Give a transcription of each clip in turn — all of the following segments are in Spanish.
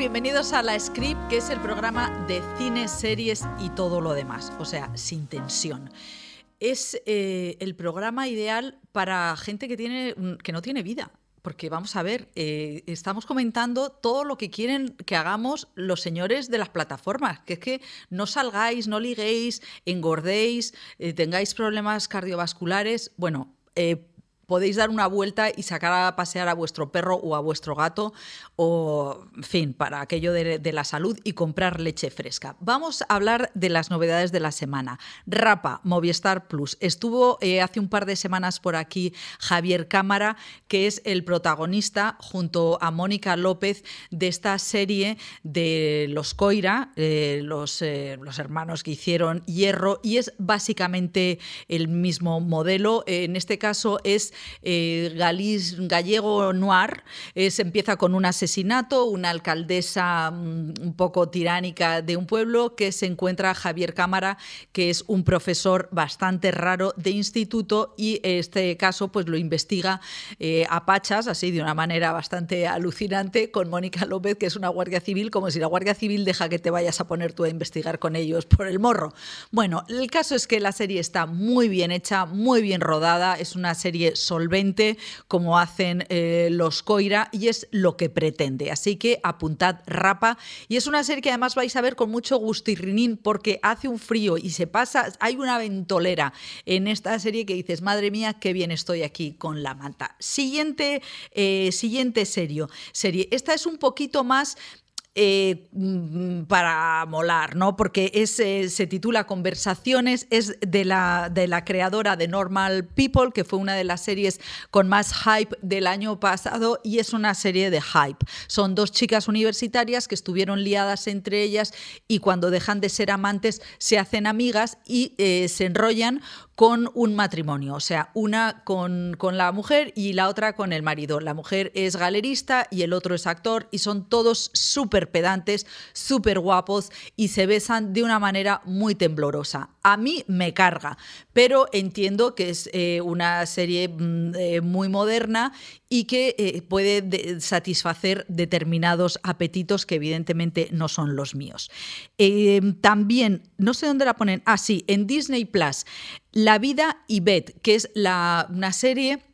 bienvenidos a La Script, que es el programa de cine, series y todo lo demás, o sea, sin tensión. Es eh, el programa ideal para gente que, tiene, que no tiene vida. Porque vamos a ver, eh, estamos comentando todo lo que quieren que hagamos los señores de las plataformas, que es que no salgáis, no liguéis, engordéis, eh, tengáis problemas cardiovasculares. Bueno, podéis dar una vuelta y sacar a pasear a vuestro perro o a vuestro gato, o, en fin, para aquello de, la salud y comprar leche fresca. Vamos a hablar de las novedades de la semana. Rapa, Movistar Plus. Estuvo eh, hace un par de semanas por aquí Javier Cámara, que es el protagonista, junto a Mónica López, de esta serie de los Coira, eh, los, eh, los hermanos que hicieron Hierro, y es básicamente el mismo modelo. En este caso es eh, gallego noir. se empieza con un asesinato, una alcaldesa mm, un poco tiránica de un pueblo que se encuentra Javier Cámara, que es un profesor bastante raro de instituto y este caso pues lo investiga eh, a Pachas, así de una manera bastante alucinante, con Mónica López, que es una guardia civil, como si la guardia civil deja que te vayas a poner tú a investigar con ellos por el morro. Bueno, el caso es que la serie está muy bien hecha, muy bien rodada, es una serie solvente como hacen eh, los Coira y es lo que pretende. Así que apuntad rapa y es una serie que además vais a ver con mucho gustirrinín porque hace un frío y se pasa, hay una ventolera en esta serie que dices, madre mía, qué bien estoy aquí con la manta. Siguiente, eh, siguiente serio, serie. Esta es un poquito más eh, mm, para molar, ¿no? Porque es, eh, se titula Conversaciones, es de la, de la creadora de Normal People, que fue una de las series con más hype del año pasado y es una serie de hype. Son dos chicas universitarias que estuvieron liadas entre ellas y cuando dejan de ser amantes se hacen amigas y eh, se enrollan con un matrimonio, o sea, una con, con, la mujer y la otra con el marido. La mujer es galerista y el otro es actor y son todos súper pedantes, súper guapos y se besan de una manera muy temblorosa. A mí me carga, pero entiendo que es eh, una serie mm, eh, muy moderna y que eh, puede satisfacer determinados apetitos que evidentemente no son los míos. también, no sé dónde la ponen, ah sí, en Disney Plus, La vida y Beth, que es la, una serie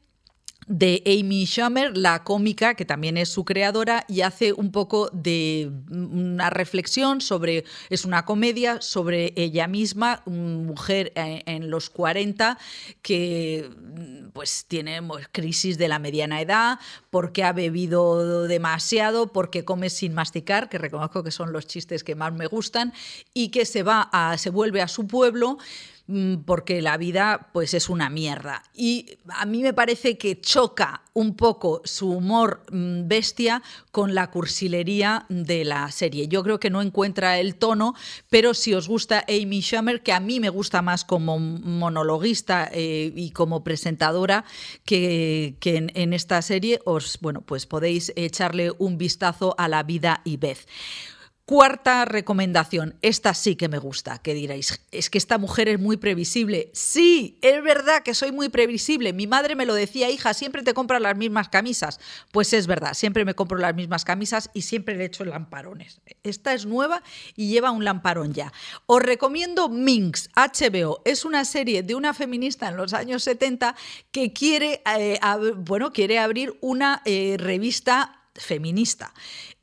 de Amy Schumer, la cómica, que también es su creadora, y hace un poco de una reflexión sobre, es una comedia sobre ella misma, mujer en, los 40 que pues tiene crisis de la mediana edad, porque ha bebido demasiado, porque come sin masticar, que reconozco que son los chistes que más me gustan, y que se va a, se vuelve a su pueblo Mm, porque la vida pues es una mierda. Y a mí me parece que choca un poco su humor mm, bestia con la cursilería de la serie. Yo creo que no encuentra el tono, pero si os gusta Amy Schumer, que a mí me gusta más como monologuista eh, y como presentadora que, en, esta serie, os bueno, pues podéis echarle un vistazo a la vida y Beth. Cuarta recomendación, esta sí que me gusta, que diréis, es que esta mujer es muy previsible. Sí, es verdad que soy muy previsible. Mi madre me lo decía, hija, siempre te compras las mismas camisas. Pues es verdad, siempre me compro las mismas camisas y siempre le echo lamparones. Esta es nueva y lleva un lamparón ya. Os recomiendo Minx, HBO. Es una serie de una feminista en los años 70 que quiere, eh, bueno, quiere abrir una eh, revista feminista.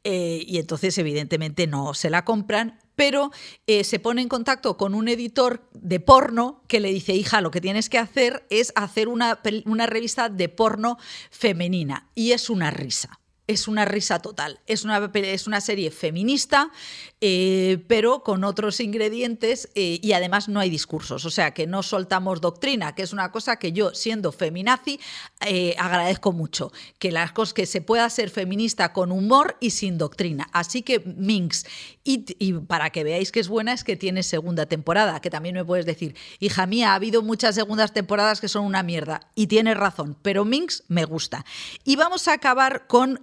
Eh, y entonces evidentemente no se la compran, pero eh, se pone en contacto con un editor de porno que le dice, hija, lo que tienes que hacer es hacer una, una revista de porno femenina. Y es una risa es una risa total. Es una, es una serie feminista, eh, pero con otros ingredientes eh, y además no hay discursos. O sea, que no soltamos doctrina, que es una cosa que yo, siendo feminazi, eh, agradezco mucho. Que las cosas que se pueda ser feminista con humor y sin doctrina. Así que Minx. Y, para que veáis que es buena, es que tiene segunda temporada, que también me puedes decir, hija mía, ha habido muchas segundas temporadas que son una mierda. Y tienes razón, pero Minx me gusta. Y vamos a acabar con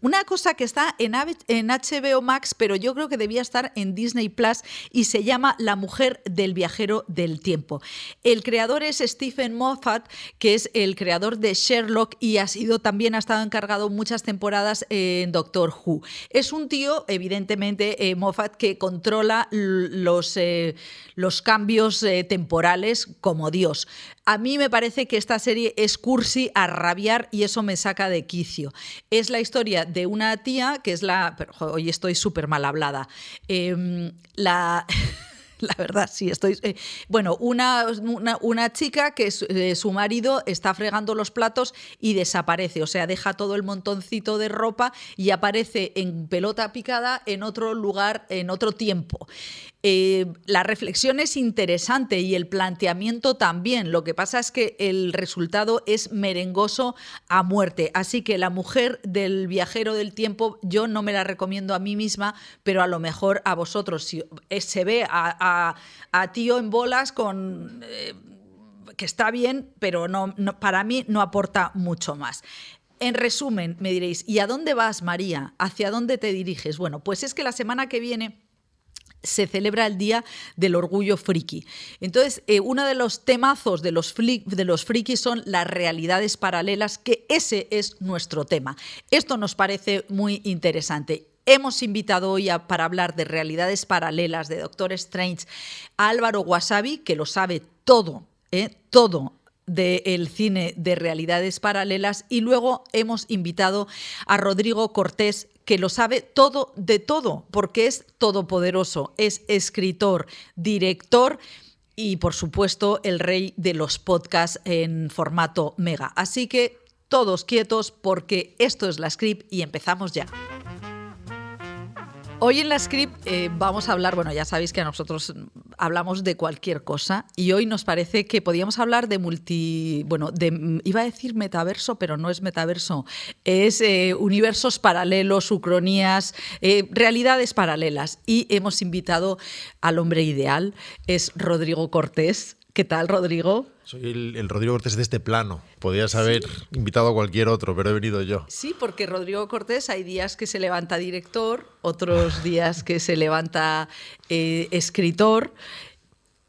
una cosa que está en, HBO Max, pero yo creo que debía estar en Disney Plus y se llama La mujer del viajero del tiempo. El creador es Stephen Moffat, que es el creador de Sherlock y ha sido también ha estado encargado muchas temporadas en Doctor Who. Es un tío, evidentemente, eh, Moffat, que controla los, eh, los cambios eh, temporales como Dios. A mí me parece que esta serie es cursi a rabiar y eso me saca de quicio. Es la historia de una tía que es la... hoy estoy súper mal hablada. Em, la... La verdad, sí, estoy. Eh, bueno, una, una, chica que eh, su marido está fregando los platos y desaparece. O sea, deja todo el montoncito de ropa y aparece en pelota picada en otro lugar, en otro tiempo. Eh, la reflexión es interesante y el planteamiento también. Lo que pasa es que el resultado es merengoso a muerte. Así que la mujer del viajero del tiempo, yo no me la recomiendo a mí misma, pero a lo mejor a vosotros. Si se ve a, tío en bolas con. Eh, que está bien, pero no, para mí no aporta mucho más. En resumen, me diréis, ¿y a dónde vas, María? ¿Hacia dónde te diriges? Bueno, pues es que la semana que viene se celebra el Día del Orgullo Friki. Entonces, eh, uno de los temazos de los, frikis son las realidades paralelas, que ese es nuestro tema. Esto nos parece muy interesante. Hemos invitado hoy para hablar de realidades paralelas de Doctor Strange a Álvaro Wasabi, que lo sabe todo, ¿eh? todo del cine de realidades paralelas y luego hemos invitado a Rodrigo Cortés que lo sabe todo de todo, porque es todopoderoso, es escritor, director y por supuesto el rey de los podcasts en formato mega. Así que todos quietos porque esto es la script y empezamos ya. Hoy en la script eh, vamos a hablar, bueno, ya sabéis que nosotros hablamos de cualquier cosa y hoy nos parece que podíamos hablar de multi, bueno, de, iba a decir metaverso, pero no es metaverso, es eh, universos paralelos, ucronías, eh, realidades paralelas. Y hemos invitado al hombre ideal, es Rodrigo Cortés. ¿Qué tal, Rodrigo? Soy el, Rodrigo Cortés de este plano. Podías haber invitado a cualquier otro, pero he venido yo. Sí, porque Rodrigo Cortés hay días que se levanta director, otros días que se levanta eh, escritor.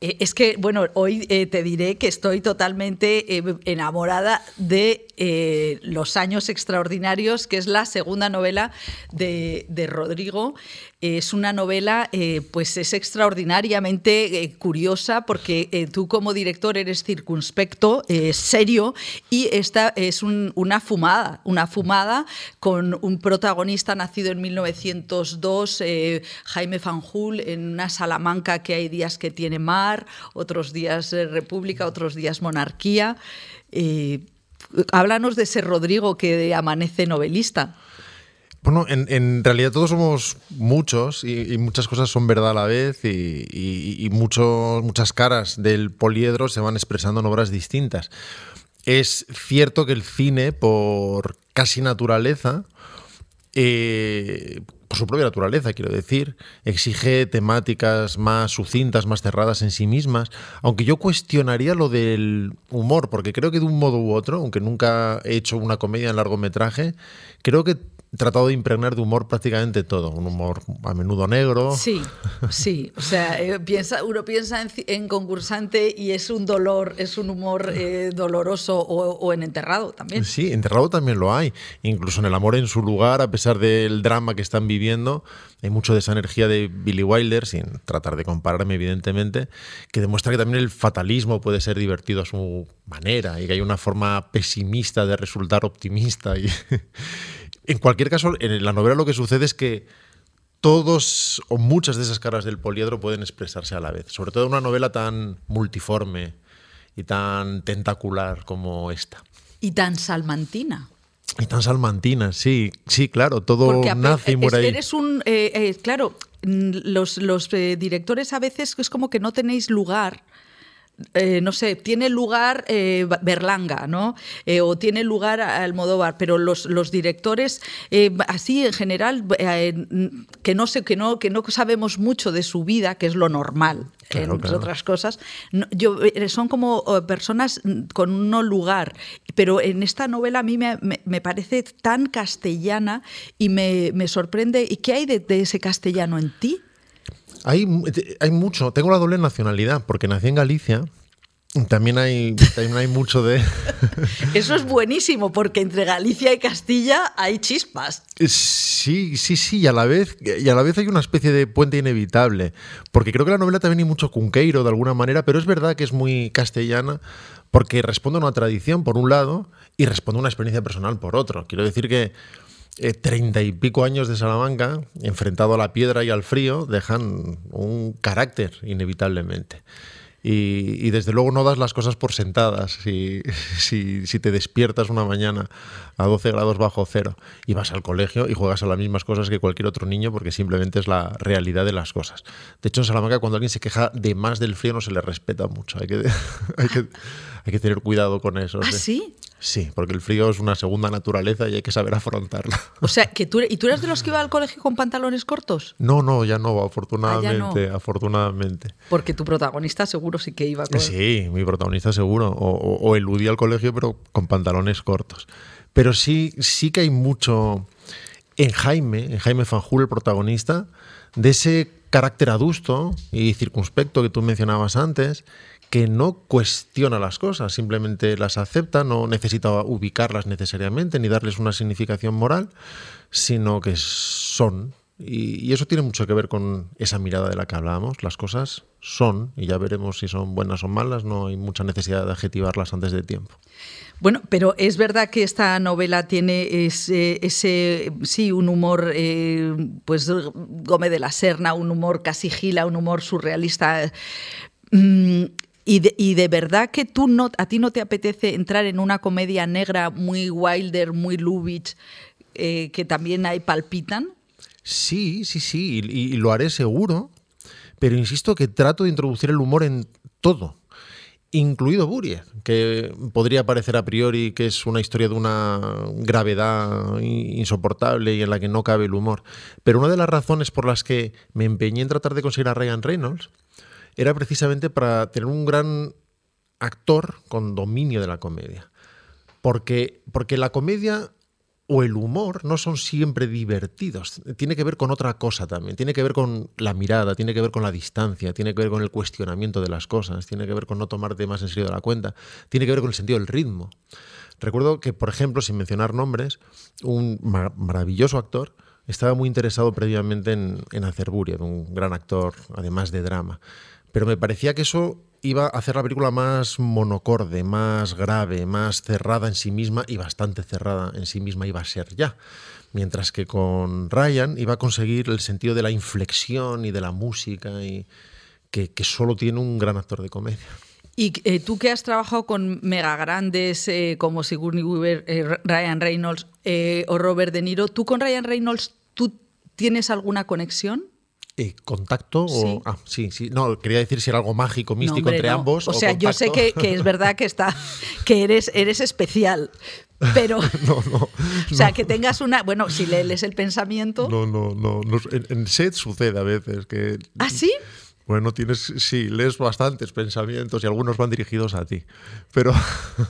Eh, es que, bueno, hoy eh, te diré que estoy totalmente enamorada de Los años extraordinarios, que es la segunda novela de, de Rodrigo. Es una novela, eh, pues es extraordinariamente eh, curiosa porque eh, tú como director eres circunspecto, serio, y esta es una fumada, una fumada con un protagonista nacido en 1902, Jaime Fanjul, en una Salamanca que hay días que tiene mar, otros días república, otros días monarquía. háblanos de ese Rodrigo que amanece novelista. Bueno, en, realidad todos somos muchos y, muchas cosas son verdad a la vez y, muchas caras del poliedro se van expresando en obras distintas. Es cierto que el cine, por casi naturaleza, eh, por su propia naturaleza, quiero decir, exige temáticas más sucintas, más cerradas en sí mismas, aunque yo cuestionaría lo del humor, porque creo que de un modo u otro, aunque nunca he hecho una comedia en largometraje, creo que tratado de impregnar de humor prácticamente todo, un humor a menudo negro. Sí, sí, o sea, eh, piensa, uno piensa en, concursante y es un dolor, es un humor eh, doloroso o, en enterrado también. Sí, enterrado también lo hay, incluso en el amor en su lugar, a pesar del drama que están viviendo, hay mucho de esa energía de Billy Wilder, sin tratar de compararme evidentemente, que demuestra que también el fatalismo puede ser divertido a su manera y que hay una forma pesimista de resultar optimista y En cualquier caso, en la novela lo que sucede es que todos o muchas de esas caras del poliedro pueden expresarse a la vez, sobre todo en una novela tan multiforme y tan tentacular como esta. Y tan salmantina. Y tan salmantina, sí, sí, claro, todo nace y muere ahí. Eres un, eh, eh, claro, los, los eh, directores a veces es como que no tenéis lugar eh, no sé, tiene lugar eh, Berlanga, ¿no? Eh, o tiene lugar Almodóvar, pero los, los directores, así en general, que, no sé, que, no, que no sabemos mucho de su vida, que es lo normal, entre otras cosas, yo, son como personas con un lugar, pero en esta novela a mí me, me, parece tan castellana y me, me sorprende. ¿Y qué hay de, de ese castellano en ti? Hay, hay mucho. Tengo la doble nacionalidad porque nací en Galicia. También hay, también hay mucho de... Eso es buenísimo, porque entre Galicia y Castilla hay chispas. Sí, sí, sí, y a la vez, y a la vez hay una especie de puente inevitable, porque creo que la novela también hay mucho cunqueiro de alguna manera, pero es verdad que es muy castellana, porque responde a una tradición por un lado y responde a una experiencia personal por otro. Quiero decir que eh, treinta y pico años de Salamanca, enfrentado a la piedra y al frío, dejan un carácter inevitablemente. Y, desde luego no das las cosas por sentadas si, si, te despiertas una mañana a 12 grados bajo cero y vas al colegio y juegas a las mismas cosas que cualquier otro niño porque simplemente es la realidad de las cosas. De hecho, en Salamanca cuando alguien se queja de más del frío no se le respeta mucho. Hay que, hay que, hay que tener cuidado con eso. ¿Ah, sí? Sí, porque el frío es una segunda naturaleza y hay que saber afrontarla. O sea, que tú, ¿y tú eres de los que iba al colegio con pantalones cortos? No, no, ya no, afortunadamente, ah, afortunadamente. Porque tu protagonista seguro sí que iba con... Sí, mi protagonista seguro, o, eludía al colegio pero con pantalones cortos. Pero sí, sí que hay mucho en Jaime, en Jaime Fanjul, el protagonista, de ese carácter adusto y circunspecto que tú mencionabas antes, que no cuestiona las cosas, simplemente las acepta, no necesita ubicarlas necesariamente ni darles una significación moral, sino que son. Y, eso tiene mucho que ver con esa mirada de la que hablábamos. Las cosas son, y ya veremos si son buenas o malas, no hay mucha necesidad de adjetivarlas antes de tiempo. Bueno, pero es verdad que esta novela tiene ese, sí, un humor, eh, pues Gómez de la Serna, un humor casi gila, un humor surrealista. Y de, verdad que tú no, a ti no te apetece entrar en una comedia negra muy Wilder, muy Lubitsch, eh, que también hay palpitan. Sí, sí, sí, y, lo haré seguro, pero insisto que trato de introducir el humor en todo, incluido Burie, que podría parecer a priori que es una historia de una gravedad insoportable y en la que no cabe el humor. Pero una de las razones por las que me empeñé en tratar de conseguir a Ryan Reynolds era precisamente para tener un gran actor con dominio de la comedia. Porque, porque la comedia o el humor no son siempre divertidos. Tiene que ver con otra cosa también. Tiene que ver con la mirada, tiene que ver con la distancia, tiene que ver con el cuestionamiento de las cosas, tiene que ver con no tomarte más en serio de la cuenta, tiene que ver con el sentido del ritmo. Recuerdo que, por ejemplo, sin mencionar nombres, un maravilloso actor estaba muy interesado previamente en, en hacer Buria, un gran actor, además de drama. Pero me parecía que eso iba a hacer la película más monocorde, más grave, más cerrada en sí misma y bastante cerrada en sí misma iba a ser ya. Mientras que con Ryan iba a conseguir el sentido de la inflexión y de la música y que, solo tiene un gran actor de comedia. Y eh, tú que has trabajado con mega grandes eh, como Sigourney Weaver, eh, Ryan Reynolds o Robert De Niro, ¿tú con Ryan Reynolds tú tienes alguna conexión? Eh, ¿Contacto? O, ah, sí, sí. No, quería decir si era algo mágico, místico entre ambos. O, sea, yo sé que, es verdad que está, que eres, eres especial. Pero, no, no, o sea, que tengas una, bueno, si lees el pensamiento. No, no, no, en, en set sucede a veces que. ¿Ah, sí? Bueno, tienes, sí, lees bastantes pensamientos y algunos van dirigidos a ti, pero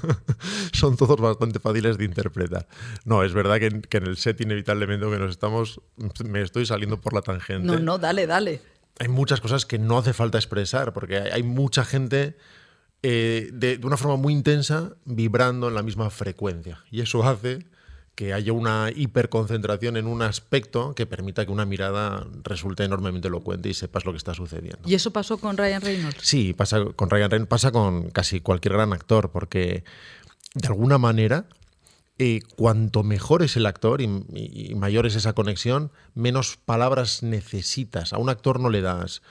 son todos bastante fáciles de interpretar. No, es verdad que, en el set inevitablemente que nos estamos, me estoy saliendo por la tangente. No, no, dale, dale. Hay muchas cosas que no hace falta expresar, porque hay, mucha gente eh, de, de una forma muy intensa vibrando en la misma frecuencia. Y eso hace que haya una hiperconcentración en un aspecto que permita que una mirada resulte enormemente elocuente y sepas lo que está sucediendo. ¿Y eso pasó con Ryan Reynolds? Sí, pasa con Ryan Reynolds, pasa con casi cualquier gran actor, porque de alguna manera, eh, cuanto mejor es el actor y, mayor es esa conexión, menos palabras necesitas. A un actor no le das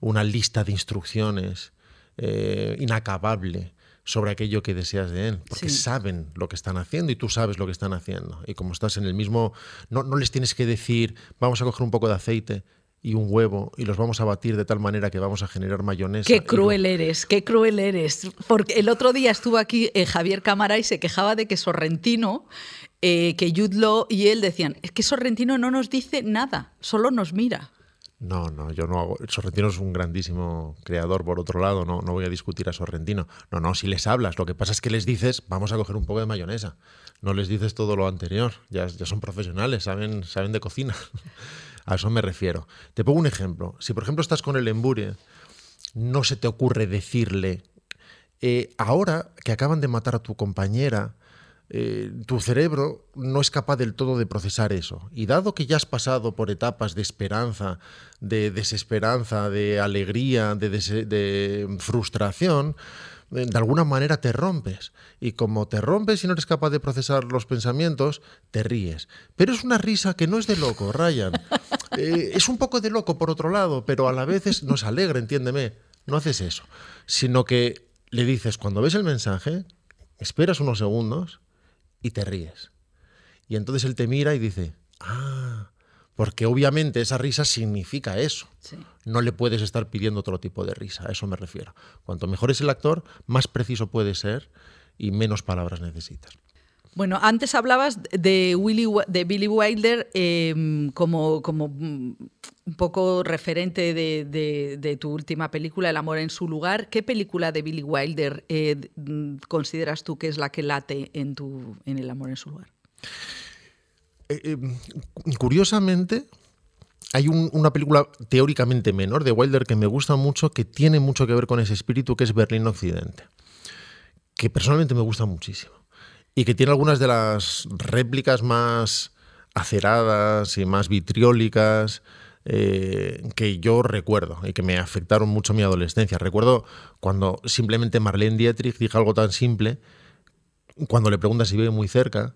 una lista de instrucciones eh, inacabable sobre aquello que deseas de él, porque saben lo que están haciendo y tú sabes lo que están haciendo. Y como estás en el mismo, no, no les tienes que decir, vamos a coger un poco de aceite y un huevo y los vamos a batir de tal manera que vamos a generar mayonesa. Qué cruel eres, qué cruel eres. Porque el otro día estuvo aquí eh, Javier Cámara y se quejaba de que Sorrentino, eh, que Yudlo y él decían, es que Sorrentino no nos dice nada, solo nos mira. No, no, yo no hago. Sorrentino es un grandísimo creador, por otro lado, no, no voy a discutir a Sorrentino. No, no, si les hablas, lo que pasa es que les dices, vamos a coger un poco de mayonesa. No les dices todo lo anterior, ya, ya son profesionales, saben, saben de cocina. A eso me refiero. Te pongo un ejemplo. Si, por ejemplo, estás con el embure, no se te ocurre decirle, eh, ahora que acaban de matar a tu compañera, eh, tu cerebro no es capaz del todo de procesar eso. Y dado que ya has pasado por etapas de esperanza, de desesperanza, de alegría, de, de frustración, de alguna manera te rompes. Y como te rompes y no eres capaz de procesar los pensamientos, te ríes. Pero es una risa que no es de loco, Ryan. Eh, es un poco de loco por otro lado, pero a la vez es, nos alegra, entiéndeme. No haces eso. Sino que le dices, cuando ves el mensaje, esperas unos segundos y te ríes. Y entonces él te mira y dice, ah, porque obviamente esa risa significa eso. No le puedes estar pidiendo otro tipo de risa, a eso me refiero. Cuanto mejor es el actor, más preciso puede ser y menos palabras necesitas. Bueno, antes hablabas de, de Billy Wilder em, como, mm, un poco referente de, tu última película, El amor en su lugar. ¿Qué película de Billy Wilder eh, mm, consideras tú que es la que late en, tu, en El amor en su lugar? Eh, eh, curiosamente, hay una película teóricamente menor de Wilder que me gusta mucho, que tiene mucho que ver con ese espíritu, que es Berlín Occidente, que personalmente me gusta muchísimo y que tiene algunas de las réplicas más aceradas y más vitriólicas eh, que yo recuerdo y que me afectaron mucho mi adolescencia. Recuerdo cuando simplemente Marlene Dietrich dijo algo tan simple, cuando le pregunta si vive muy cerca,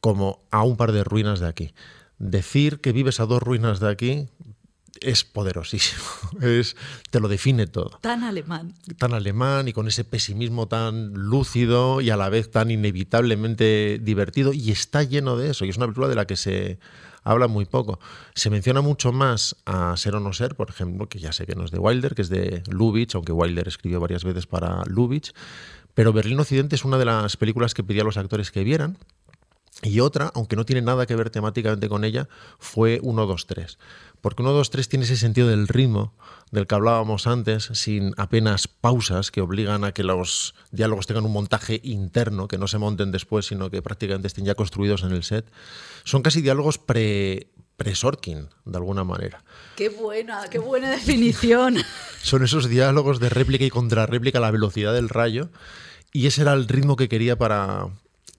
como a un par de ruinas de aquí. Decir que vives a dos ruinas de aquí es poderosísimo. Es, te lo define todo. Tan alemán. Tan alemán y con ese pesimismo tan lúcido y a la vez tan inevitablemente divertido. Y está lleno de eso. Y es una película de la que se habla muy poco. Se menciona mucho más a Ser o No Ser, por ejemplo, que ya sé que no es de Wilder, que es de Lubitsch, aunque Wilder escribió varias veces para Lubitsch. Pero Berlín Occidente es una de las películas que pedía a los actores que vieran y otra, aunque no tiene nada que ver temáticamente con ella, fue 1, 2, 3. Porque 1, 2, 3 tiene ese sentido del ritmo del que hablábamos antes, sin apenas pausas que obligan a que los diálogos tengan un montaje interno, que no se monten después, sino que prácticamente estén ya construidos en el set. Son casi diálogos pre, pre-Sorkin, de alguna manera. Qué buena, qué buena definición. Son esos diálogos de réplica y contrarréplica a la velocidad del rayo. Y ese era el ritmo que quería para,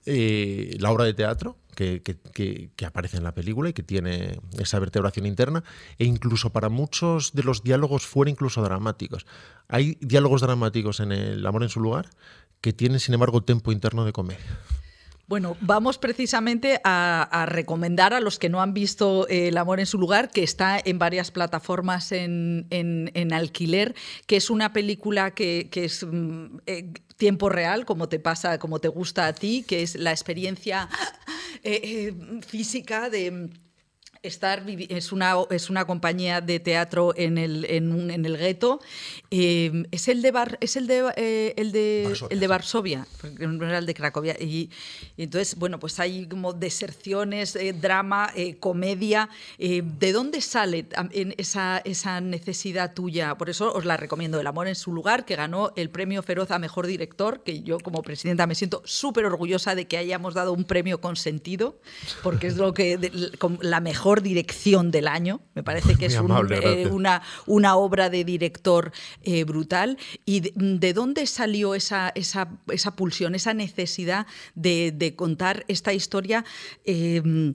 eh, la obra de teatro que, aparece en la película y que tiene esa vertebración interna, e incluso para muchos de los diálogos fuera incluso dramáticos. Hay diálogos dramáticos en El amor en su lugar que tienen, sin embargo, tempo interno de comedia. Bueno, vamos precisamente a, recomendar a los que no han visto El amor en su lugar, que está en varias plataformas en, alquiler, que es una película que, es mm, eh, tiempo real, como te pasa, como te gusta a ti, que es la experiencia eh, física de Estar es una, es una compañía de teatro en el, en, en el gueto. Eh, es el de, Bar, es el de, eh, el de, Varsovia, el de Varsovia, el de Cracovia. Y, entonces, bueno, pues hay como deserciones, eh, drama, comedia. ¿De dónde sale esa, esa necesidad tuya? Por eso os la recomiendo. El amor en su lugar, que ganó el premio Feroz a Mejor Director, que yo como presidenta me siento súper orgullosa de que hayamos dado un premio con sentido, porque es lo que la mejor dirección del año. Me parece que es eh, una, una, obra de director eh, brutal. ¿Y de, dónde salió esa, esa, esa, pulsión, esa necesidad de, contar esta historia em,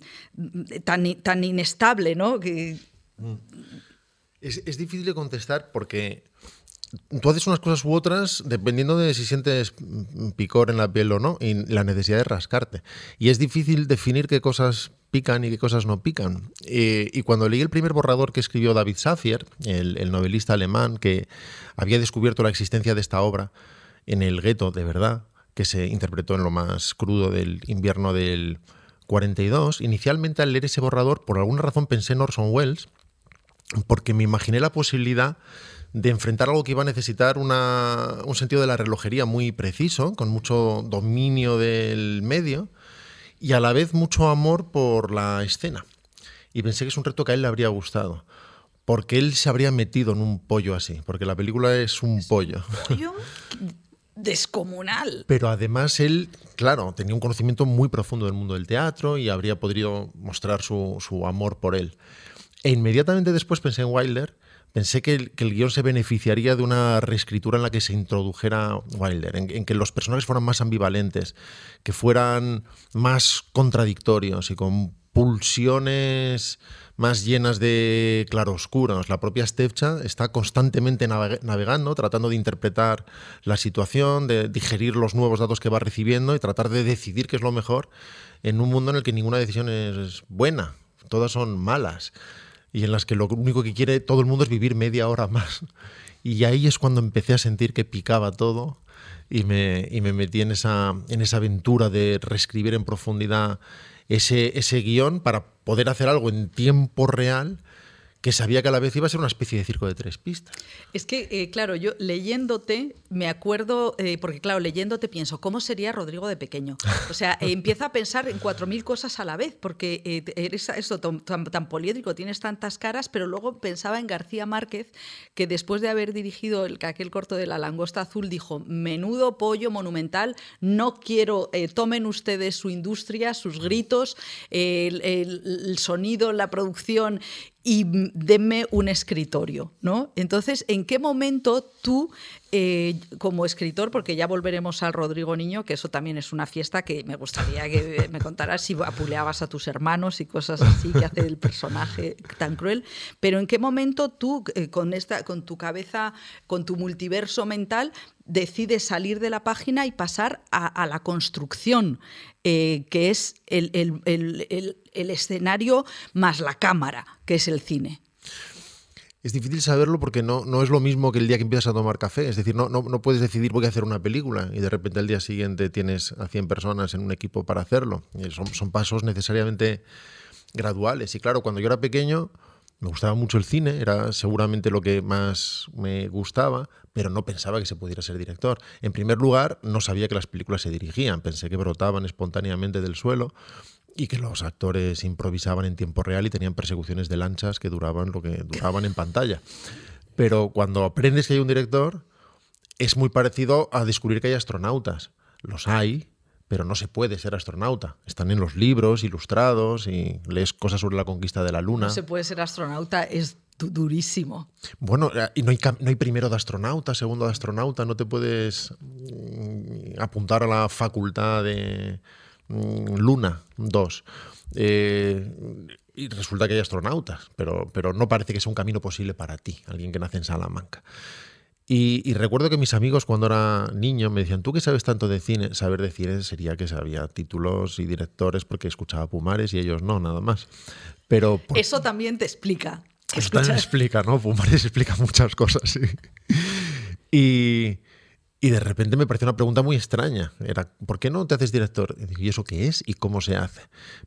tan, tan inestable? ¿no? Que... Mm. Es, es difícil de contestar porque tú haces unas cosas u otras dependiendo de si sientes picor en la piel o no y la necesidad de rascarte. Y es difícil definir qué cosas y qué cosas no pican. y cuando leí el primer borrador que escribió David Safier, el, novelista alemán que había descubierto la existencia de esta obra en el gueto de verdad, que se interpretó en lo más crudo del invierno del 42, inicialmente al leer ese borrador, por alguna razón pensé en Orson Welles, porque me imaginé la posibilidad de enfrentar algo que iba a necesitar un sentido de la relojería muy preciso, con mucho dominio del medio y a la vez mucho amor por la escena. Y pensé que es un reto que a él le habría gustado. Porque él se habría metido en un pollo así, porque la película es un pollo. pollo descomunal. Pero además él, claro, tenía un conocimiento muy profundo del mundo del teatro y habría podido mostrar su, su amor por él. E inmediatamente después pensé en Wilder, pensé que el, que guion se beneficiaría de una reescritura en la que se introdujera Wilder, en, que los personajes fueran más ambivalentes, que fueran más contradictorios y con pulsiones más llenas de claroscuros. La propia Stevcha está constantemente navegando, tratando de interpretar la situación, de digerir los nuevos datos que va recibiendo y tratar de decidir qué es lo mejor en un mundo en el que ninguna decisión es buena, todas son malas y en las que lo único que quiere todo el mundo es vivir media hora más. Y ahí es cuando empecé a sentir que picaba todo y me, y me metí en esa, en esa aventura de reescribir en profundidad ese, ese guion para poder hacer algo en tiempo real que sabía que a la vez iba a ser una especie de circo de tres pistas. Es que, eh, claro, yo leyéndote, me acuerdo, eh, porque claro, leyéndote pienso, ¿cómo sería Rodrigo de pequeño? O sea, eh, empieza a pensar en cuatro mil cosas a la vez, porque eres eso, tan, tan, poliédrico, tienes tantas caras, pero luego pensaba en García Márquez, que después de haber dirigido el, aquel corto de La Langosta Azul, dijo, menudo pollo monumental, no quiero, tomen ustedes su industria, sus gritos, el, el sonido, la producción y denme un escritorio, ¿no? Entonces, ¿en qué momento tú, eh, como escritor, porque ya volveremos al Rodrigo Niño, que eso también es una fiesta que me gustaría que me contaras si apuleabas a tus hermanos y cosas así que hace el personaje tan cruel, pero ¿en qué momento tú, eh, con, esta, con tu cabeza, con tu multiverso mental, decides salir de la página y pasar a, la construcción, eh, que es el, escenario más la cámara, que es el cine. Es difícil saberlo porque no, no es lo mismo que el día que empiezas a tomar café. Es decir, no, no, no, puedes decidir voy a hacer una película y de repente al día siguiente tienes a 100 personas en un equipo para hacerlo. son, son pasos necesariamente graduales. Y claro, cuando yo era pequeño me gustaba mucho el cine, era seguramente lo que más me gustaba, pero no pensaba que se pudiera ser director. En primer lugar, no sabía que las películas se dirigían, pensé que brotaban espontáneamente del suelo y que los actores improvisaban en tiempo real y tenían persecuciones de lanchas que duraban lo que duraban en pantalla. Pero cuando aprendes que hay un director, es muy parecido a descubrir que hay astronautas. Los hay, pero no se puede ser astronauta. Están en los libros ilustrados y lees cosas sobre la conquista de la Luna. No se puede ser astronauta, es durísimo. Bueno, eh, y no hay, no hay primero de astronauta, segundo de astronauta, no te puedes mm, apuntar a la facultad de mm, Luna 2. Eh, y resulta que hay astronautas, pero, pero no parece que sea un camino posible para ti, alguien que nace en Salamanca. Y, recuerdo que mis amigos cuando era niño me decían, tú que sabes tanto de cine, saber de cine sería que sabía títulos y directores porque escuchaba Pumares y ellos no, nada más. Pero Eso también te explica. Eso también explica, ¿no? Pumares explica muchas cosas, sí. Y, y de repente me pareció una pregunta muy extraña. Era, ¿por qué no te haces director? Y, eso qué es y cómo se hace?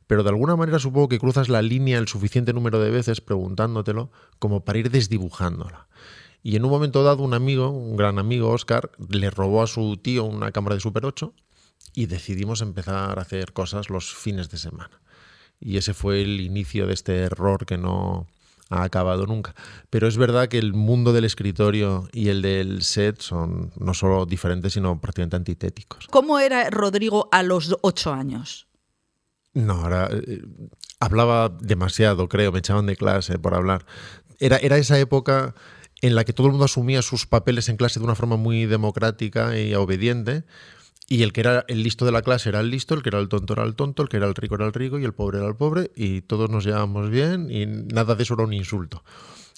Pero de alguna manera supongo que cruzas la línea el suficiente número de veces preguntándotelo como para ir desdibujándola. Y en un momento dado un amigo, un gran amigo, Oscar, le robó a su tío una cámara de Super 8 y decidimos empezar a hacer cosas los fines de semana. Y ese fue el inicio de este error que no ha acabado nunca. Pero es verdad que el mundo del escritorio y el del set son no solo diferentes, sino prácticamente antitéticos. ¿Cómo era Rodrigo a los ocho años? No, ahora eh, hablaba demasiado, creo, me echaban de clase por hablar. Era, era esa época en la que todo el mundo asumía sus papeles en clase de una forma muy democrática y obediente. Y el que era el listo de la clase era el listo, el que era el tonto era el tonto, el que era el rico era el rico y el pobre era el pobre, y todos nos llevábamos bien y nada de eso era un insulto.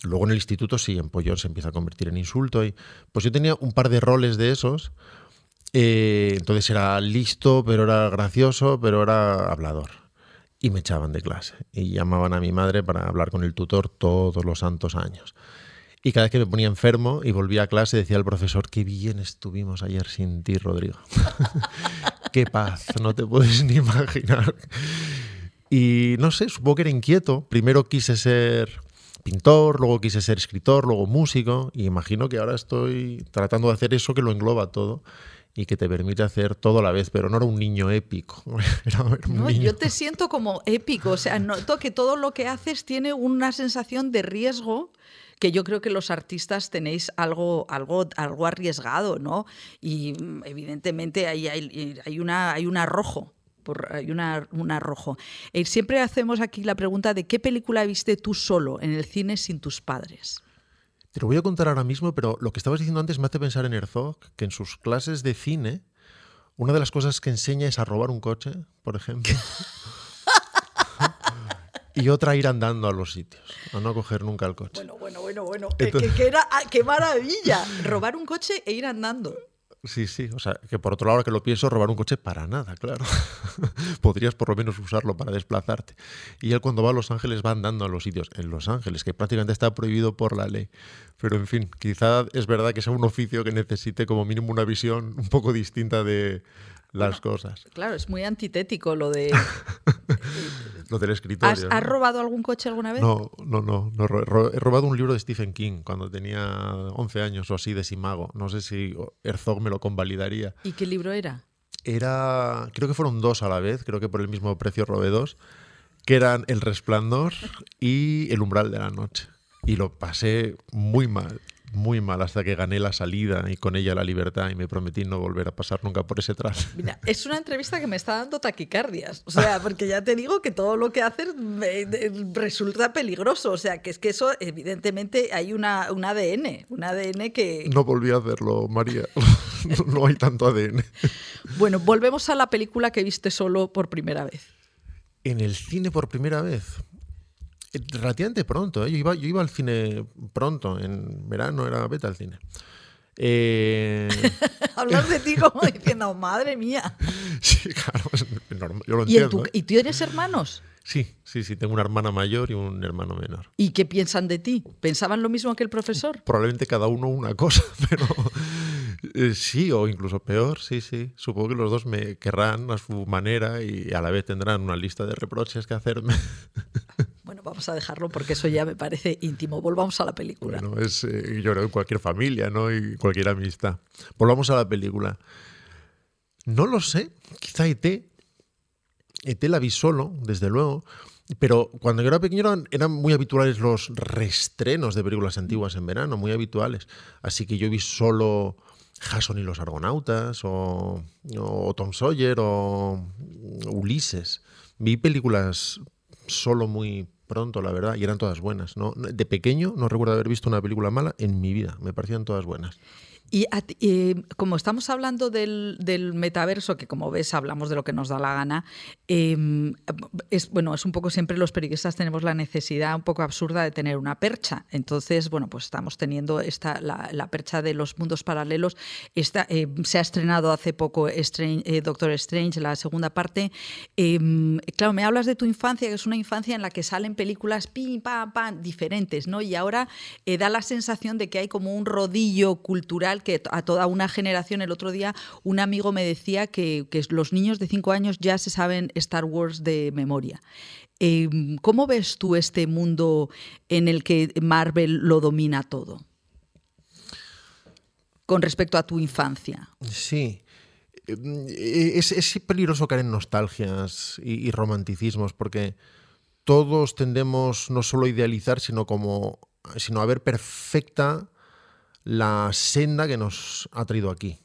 Luego en el instituto sí, en Pollón se empieza a convertir en insulto. Y, pues yo tenía un par de roles de esos. Eh, entonces era listo, pero era gracioso, pero era hablador. Y me echaban de clase. Y llamaban a mi madre para hablar con el tutor todos los santos años. Y cada vez que me ponía enfermo y volvía a clase decía el profesor, qué bien estuvimos ayer sin ti, Rodrigo. qué paz, no te puedes ni imaginar. Y no sé, supongo que era inquieto. Primero quise ser pintor, luego quise ser escritor, luego músico, y imagino que ahora estoy tratando de hacer eso que lo engloba todo y que te permite hacer todo a la vez, pero no era un niño épico. no, Yo te siento como épico, o sea, noto que todo lo que haces tiene una sensación de riesgo que yo creo que los artistas tenéis algo, algo, algo arriesgado, ¿no? Y mm, evidentemente hay, hay, hay, una, hay un arrojo. Por, hay una, un arrojo. Eh, siempre hacemos aquí la pregunta de qué película viste tú solo en el cine sin tus padres. Te lo voy a contar ahora mismo, pero lo que estabas diciendo antes me hace pensar en Herzog, que en sus clases de cine, una de las cosas que enseña es a robar un coche, por ejemplo. y otra ir andando a los sitios, a no coger nunca el coche. Bueno, bueno, bueno, bueno. era, ah, ¡Qué maravilla! Robar un coche e ir andando. Sí, sí, o sea, que por otro lado, que lo pienso, robar un coche para nada, claro. Podrías por lo menos usarlo para desplazarte. Y él cuando va a Los Ángeles va andando a los sitios en Los Ángeles, que prácticamente está prohibido por la ley. Pero en fin, quizá es verdad que sea un oficio que necesite como mínimo una visión un poco distinta de, las cosas. Claro, es muy antitético lo de... lo del escritorio. ¿Has, robado algún coche alguna vez? No, no, no. no he robado un libro de Stephen King cuando tenía 11 años o así de Simago. No sé si Herzog me lo convalidaría. ¿Y qué libro era? Era, creo que fueron dos a la vez, creo que por el mismo precio robé dos, que eran El Resplandor y El Umbral de la Noche. Y lo pasé muy mal muy mal hasta que gané la salida y con ella la libertad y me prometí no volver a pasar nunca por ese tras. Mira, es una entrevista que me está dando taquicardias. O sea, porque ya te digo que todo lo que haces me, resulta peligroso. O sea, que es que eso, evidentemente, hay una, un ADN. Un ADN que. No volví a hacerlo, María. no hay tanto ADN. Bueno, volvemos a la película que viste solo por primera vez. En el cine por primera vez. Relativamente pronto, ¿eh? yo, iba, yo iba al cine pronto, en verano era vete al cine. Eh... Hablas de ti como diciendo, madre mía. Sí, claro, yo lo entiendo. ¿Y, ¿Y tú eres hermanos? Sí, sí, sí, tengo una hermana mayor y un hermano menor. ¿Y qué piensan de ti? ¿Pensaban lo mismo que el profesor? Probablemente cada uno una cosa, pero eh, sí, o incluso peor, sí, sí. Supongo que los dos me querrán a su manera y a la vez tendrán una lista de reproches que hacerme. Vamos a dejarlo porque eso ya me parece íntimo. Volvamos a la película. Bueno, es, eh, yo creo, cualquier familia, ¿no? Y cualquier amistad. Volvamos a la película. No lo sé, quizá ET. ET la vi solo, desde luego. Pero cuando yo era pequeño eran, muy habituales los restrenos de películas antiguas en verano, muy habituales. Así que yo vi solo Jason y los Argonautas, o Tom Sawyer, o Ulises. Vi películas solo muy pronto, la verdad, y eran todas buenas. ¿no? De pequeño no recuerdo haber visto una película mala en mi vida, me parecían todas buenas. Y como estamos hablando del, metaverso, que como ves hablamos de lo que nos da la gana, em, es, bueno, es un poco siempre los periodistas tenemos la necesidad un poco absurda de tener una percha. Entonces, bueno, pues estamos teniendo esta, la, percha de los mundos paralelos. Esta, eh, se ha estrenado hace poco eh, Doctor Strange, la segunda parte. Em, claro, me hablas de tu infancia, que es una infancia en la que salen películas pim, pam, pam, diferentes, ¿no? Y ahora eh, da la sensación de que hay como un rodillo cultural que a toda una generación, el otro día un amigo me decía que, los niños de 5 años ya se saben Star Wars de memoria. Em, ¿Cómo ves tú este mundo en el que Marvel lo domina todo? Con respecto a tu infancia. Sí. Em, es, es peligroso caer en nostalgias y, y romanticismos porque todos tendemos no solo a idealizar, sino como sino a ver perfecta la senda que nos ha traído aquí,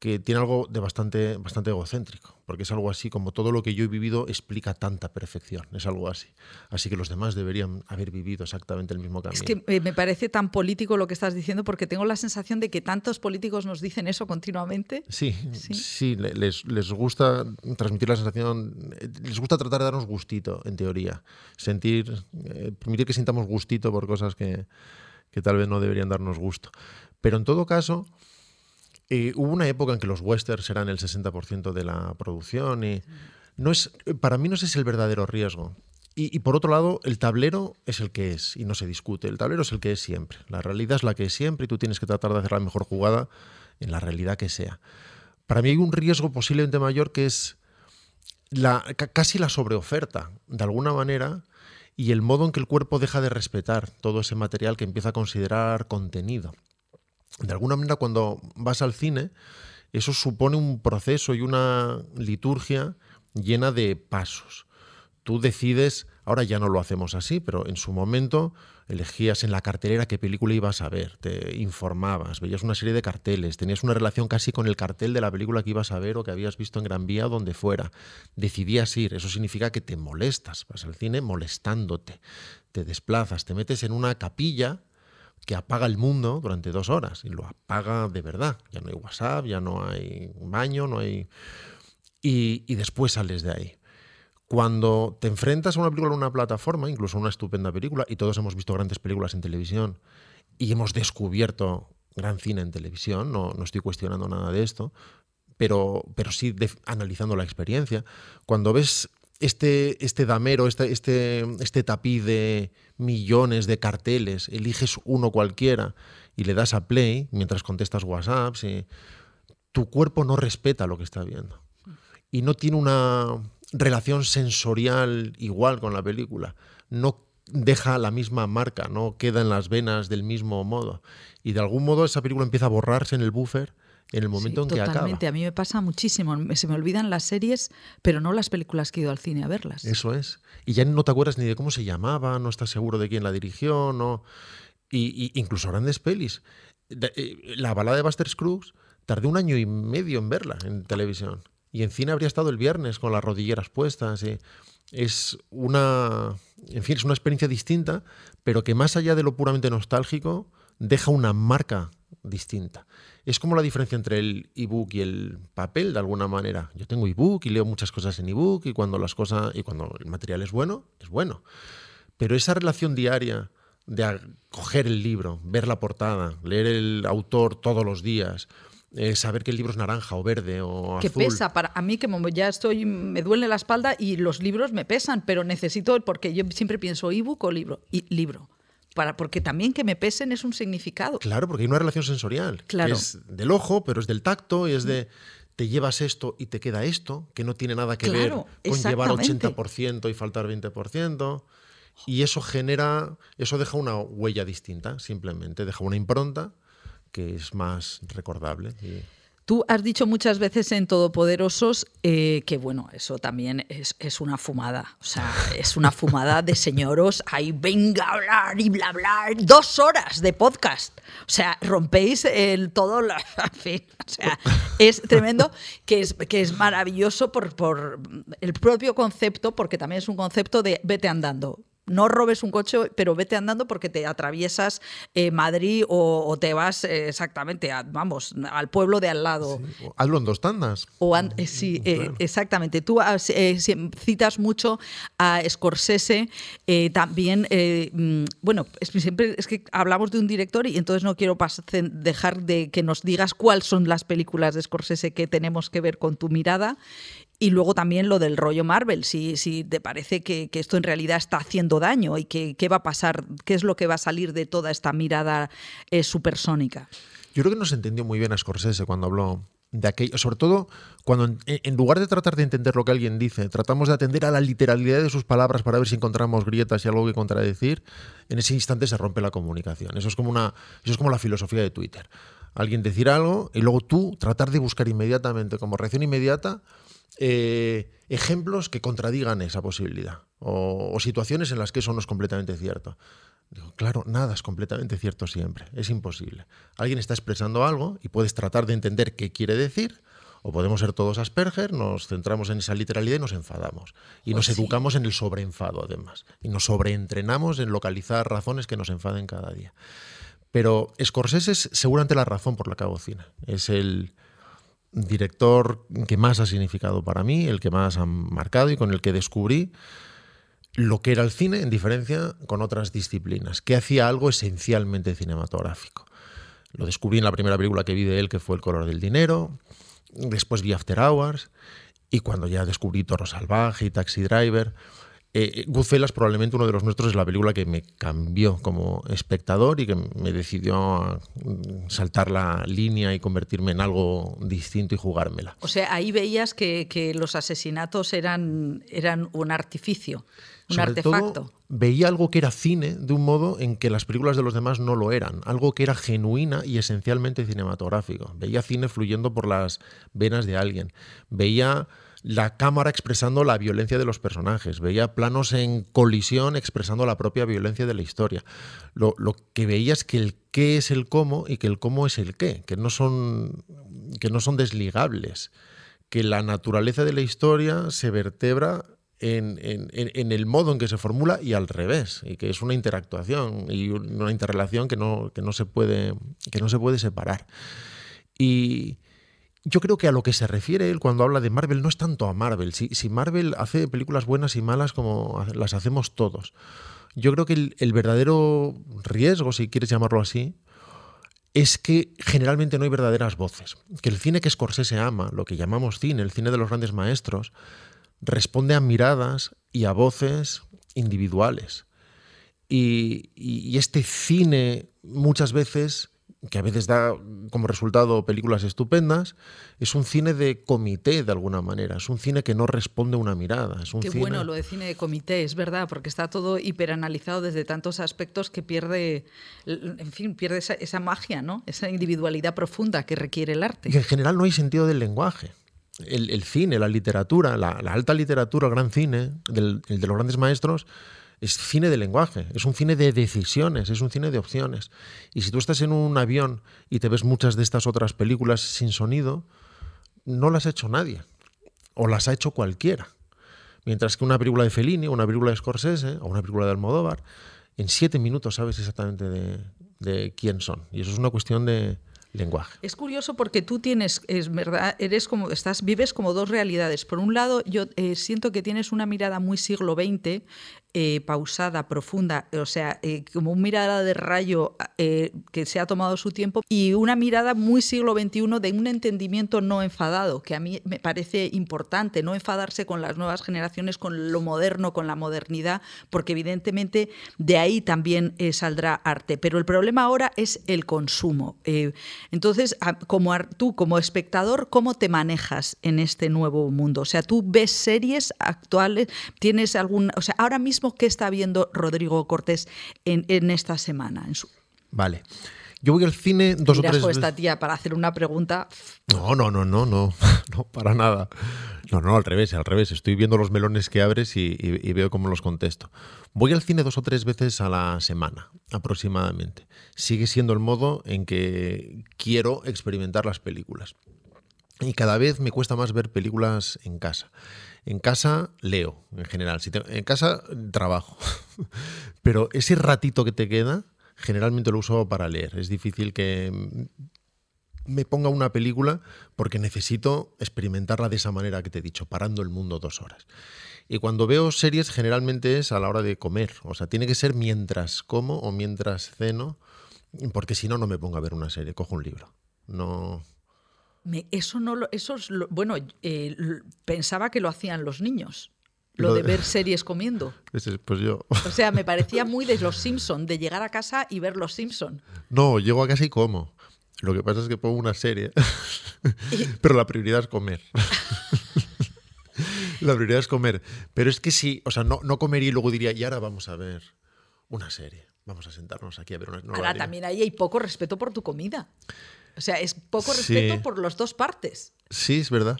que tiene algo de bastante, bastante egocéntrico, porque es algo así como todo lo que yo he vivido explica tanta perfección, es algo así. Así que los demás deberían haber vivido exactamente el mismo camino. Es que eh, me parece tan político lo que estás diciendo, porque tengo la sensación de que tantos políticos nos dicen eso continuamente. Sí, sí, les, les, gusta transmitir la sensación, les gusta tratar de darnos gustito, en teoría, sentir, eh, permitir que sintamos gustito por cosas que que tal vez no deberían darnos gusto. Pero en todo caso, eh, hubo una época en que los westerns eran el 60% de la producción y no es, para mí no es el verdadero riesgo. Y, y, por otro lado, el tablero es el que es y no se discute. El tablero es el que es siempre. La realidad es la que es siempre y tú tienes que tratar de hacer la mejor jugada en la realidad que sea. Para mí hay un riesgo posiblemente mayor que es la, casi la sobreoferta, de alguna manera, y el modo en que el cuerpo deja de respetar todo ese material que empieza a considerar contenido. De alguna manera, cuando vas al cine, eso supone un proceso y una liturgia llena de pasos. Tú decides, ahora ya no lo hacemos así, pero en su momento elegías en la cartelera qué película ibas a ver, te informabas, veías una serie de carteles, tenías una relación casi con el cartel de la película que ibas a ver o que habías visto en Gran Vía o donde fuera. Decidías ir, eso significa que te molestas, vas al cine molestándote, te desplazas, te metes en una capilla que apaga el mundo durante dos horas y lo apaga de verdad. Ya no hay WhatsApp, ya no hay baño, no hay... Y, y después sales de ahí. Cuando te enfrentas a una película en una plataforma, incluso una estupenda película, y todos hemos visto grandes películas en televisión y hemos descubierto gran cine en televisión, no, no estoy cuestionando nada de esto, pero, pero sí analizando la experiencia, cuando ves este, este damero, este, este, este tapiz de millones de carteles, eliges uno cualquiera y le das a play mientras contestas WhatsApp, tu cuerpo no respeta lo que está viendo. Y no tiene una relación sensorial igual con la película. No deja la misma marca, no queda en las venas del mismo modo. Y de algún modo esa película empieza a borrarse en el buffer en el momento en que acaba. Totalmente, a mí me pasa muchísimo. Se me olvidan las series, pero no las películas que he ido al cine a verlas. Eso es. Y ya no te acuerdas ni de cómo se llamaba, no estás seguro de quién la dirigió, no. Y, incluso grandes pelis. Eh, la balada de Buster Scruggs tardé un año y medio en verla en televisión. Y en cine habría estado el viernes con las rodilleras puestas. Es una. En fin, es una experiencia distinta, pero que más allá de lo puramente nostálgico, deja una marca distinta. Es como la diferencia entre el ebook y el papel, de alguna manera. Yo tengo ebook y leo muchas cosas en ebook y cuando las cosas y cuando el material es bueno, es bueno. Pero esa relación diaria de coger el libro, ver la portada, leer el autor todos los días, eh, saber que el libro es naranja o verde o que pesa para a mí que ya estoy me duele la espalda y los libros me pesan pero necesito porque yo siempre pienso ebook o libro y libro para, porque también que me pesen es un significado. Claro, porque hay una relación sensorial. Claro. es del ojo, pero es del tacto y es de te llevas esto y te queda esto, que no tiene nada que ver con llevar 80% y faltar 20%. Y eso genera, eso deja una huella distinta, simplemente, deja una impronta que es más recordable. Tú has dicho muchas veces en Todopoderosos eh, que, bueno, eso también es, una fumada. O sea, es una fumada de señoros. Ahí venga a hablar y bla, bla. Dos horas de podcast. O sea, rompéis el todo. La, en fin, o sea, es tremendo, que es, que es maravilloso por, por el propio concepto, porque también es un concepto de vete andando no robes un coche, pero vete andando porque te atraviesas eh, Madrid o, te vas eh, exactamente, vamos, al pueblo de al lado. hazlo en dos tandas. O eh, sí, exactamente. Tú citas mucho a Scorsese, también, mm, bueno, siempre es que hablamos de un director y entonces no quiero dejar de que nos digas cuáles son las películas de Scorsese que tenemos que ver con tu mirada y luego también lo del rollo Marvel, si, si te parece que, esto en realidad está haciendo daño y que, qué va a pasar, qué es lo que va a salir de toda esta mirada eh, supersónica. Yo creo que no se entendió muy bien a Scorsese cuando habló de aquello, sobre todo cuando en, lugar de tratar de entender lo que alguien dice, tratamos de atender a la literalidad de sus palabras para ver si encontramos grietas y algo que contradecir, en ese instante se rompe la comunicación. Eso es como una eso es como la filosofía de Twitter. Alguien decir algo y luego tú tratar de buscar inmediatamente como reacción inmediata eh, ejemplos que contradigan esa posibilidad o, situaciones en las que eso no es completamente cierto. Digo, claro, nada es completamente cierto siempre, es imposible. Alguien está expresando algo y puedes tratar de entender qué quiere decir, o podemos ser todos Asperger, nos centramos en esa literalidad y nos enfadamos. Y nos pues educamos en el sobreenfado, además. Y nos sobreentrenamos en localizar razones que nos enfaden cada día. Pero Scorsese es seguramente la razón por la que. Es el, director que más ha significado para mí, el que más ha marcado y con el que descubrí lo que era el cine en diferencia con otras disciplinas, que hacía algo esencialmente cinematográfico. Lo descubrí en la primera película que vi de él, que fue El color del dinero, después vi After Hours, y cuando ya descubrí Toro Salvaje y Taxi Driver, Eh, Goodfellas, probablemente uno de los nuestros, es la película que me cambió como espectador y que me decidió mm, saltar la línea y convertirme en algo distinto y jugármela. O sea, ahí veías que, los asesinatos eran, eran un artificio, un artefacto. veía algo que era cine de un modo en que las películas de los demás no lo eran, algo que era genuina y esencialmente cinematográfico. Veía cine fluyendo por las venas de alguien. Veía la cámara expresando la violencia de los personajes, veía planos en colisión expresando la propia violencia de la historia. Lo, que veía es que el qué es el cómo y que el cómo es el qué, que no son, que no son desligables, que la naturaleza de la historia se vertebra en, el modo en que se formula y al revés, y que es una interactuación y una interrelación que no, que no, se, puede, que no se puede separar. Y, yo creo que a lo que se refiere él cuando habla de Marvel no es tanto a Marvel. Si, Marvel hace películas buenas y malas como las hacemos todos. Yo creo que el, verdadero riesgo, si quieres llamarlo así, es que generalmente no hay verdaderas voces. Que el cine que Scorsese ama, lo que llamamos cine, el cine de los grandes maestros, responde a miradas y a voces individuales. y este cine muchas veces que a veces da como resultado películas estupendas, es un cine de comité de alguna manera, es un cine que no responde a una mirada. Es un Qué bueno lo de cine de comité, es verdad, porque está todo hiperanalizado desde tantos aspectos que pierde, en fin, pierde esa, magia, ¿no? esa individualidad profunda que requiere el arte. Y en general no hay sentido del lenguaje. El, cine, la literatura, la, alta literatura, el gran cine, el de los grandes maestros, es cine de lenguaje, es un cine de decisiones, es un cine de opciones. Y si tú estás en un avión y te ves muchas de estas otras películas sin sonido, no las ha hecho nadie, o las ha hecho cualquiera. Mientras que una película de Fellini, una película de Scorsese o una película de Almodóvar, en siete minutos sabes exactamente de, quién son. Y eso es una cuestión de, lenguaje. Es curioso porque tú tienes, es verdad, eres como, estás, vives como dos realidades. Por un lado, yo eh, siento que tienes una mirada muy siglo XX eh, pausada, profunda, o sea, eh, como una mirada de rayo eh, que se ha tomado su tiempo y una mirada muy siglo XXI de un entendimiento no enfadado, que a mí me parece importante, no enfadarse con las nuevas generaciones, con lo moderno, con la modernidad, porque evidentemente de ahí también saldrá arte. Pero el problema ahora es el consumo. entonces, como tú, como espectador, ¿cómo te manejas en este nuevo mundo? O sea, tú ves series actuales, tienes algún, o sea, ahora mismo que está viendo Rodrigo Cortés en, esta semana. En su... Vale. Yo voy al cine dos o tres veces. esta tía para hacer una pregunta. No, no, no, no, no, no, para nada. No, no, al revés, al revés. Estoy viendo los melones que abres y, veo cómo los contesto. Voy al cine dos o tres veces a la semana, aproximadamente. Sigue siendo el modo en que quiero experimentar las películas. Y cada vez me cuesta más ver películas en casa. En casa leo, en general. en casa trabajo. Pero ese ratito que te queda, generalmente lo uso para leer. Es difícil que me ponga una película porque necesito experimentarla de esa manera que te he dicho, parando el mundo dos horas. Y cuando veo series, generalmente es a la hora de comer. O sea, tiene que ser mientras como o mientras ceno, porque si no, no me pongo a ver una serie. Cojo un libro. No, eso no lo, eso es bueno, eh, pensaba que lo hacían los niños. Lo, de, ver series comiendo. Pues yo. O sea, me parecía muy de los Simpson, de llegar a casa y ver los Simpson. No, llego a casa y como. Lo que pasa es que pongo una serie, pero la prioridad es comer. la prioridad es comer. Pero es que sí, o sea, no, no comería y luego diría, y ahora vamos a ver una serie. Vamos a sentarnos aquí a ver una. ahora también ahí hay poco respeto por tu comida. O sea, es poco respeto por las dos partes. Sí, es verdad.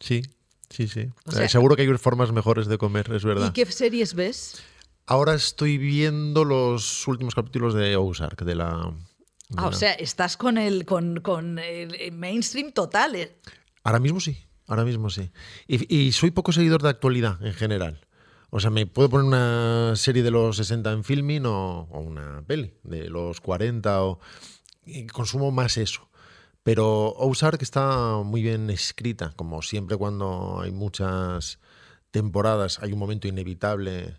Sí, sí, sí. Seguro que hay formas mejores de comer, es verdad. ¿Y qué series ves? Ahora estoy viendo los últimos capítulos de Ozark, de la... ah, o sea, estás con el, con, el mainstream total. ¿eh? Ahora mismo sí, ahora mismo sí. Y, soy poco seguidor de actualidad en general. O sea, me puedo poner una serie de los 60 en filming o, o una peli de los 40 o... Y consumo más eso. Pero Ozark está muy bien escrita, como siempre cuando hay muchas temporadas, hay un momento inevitable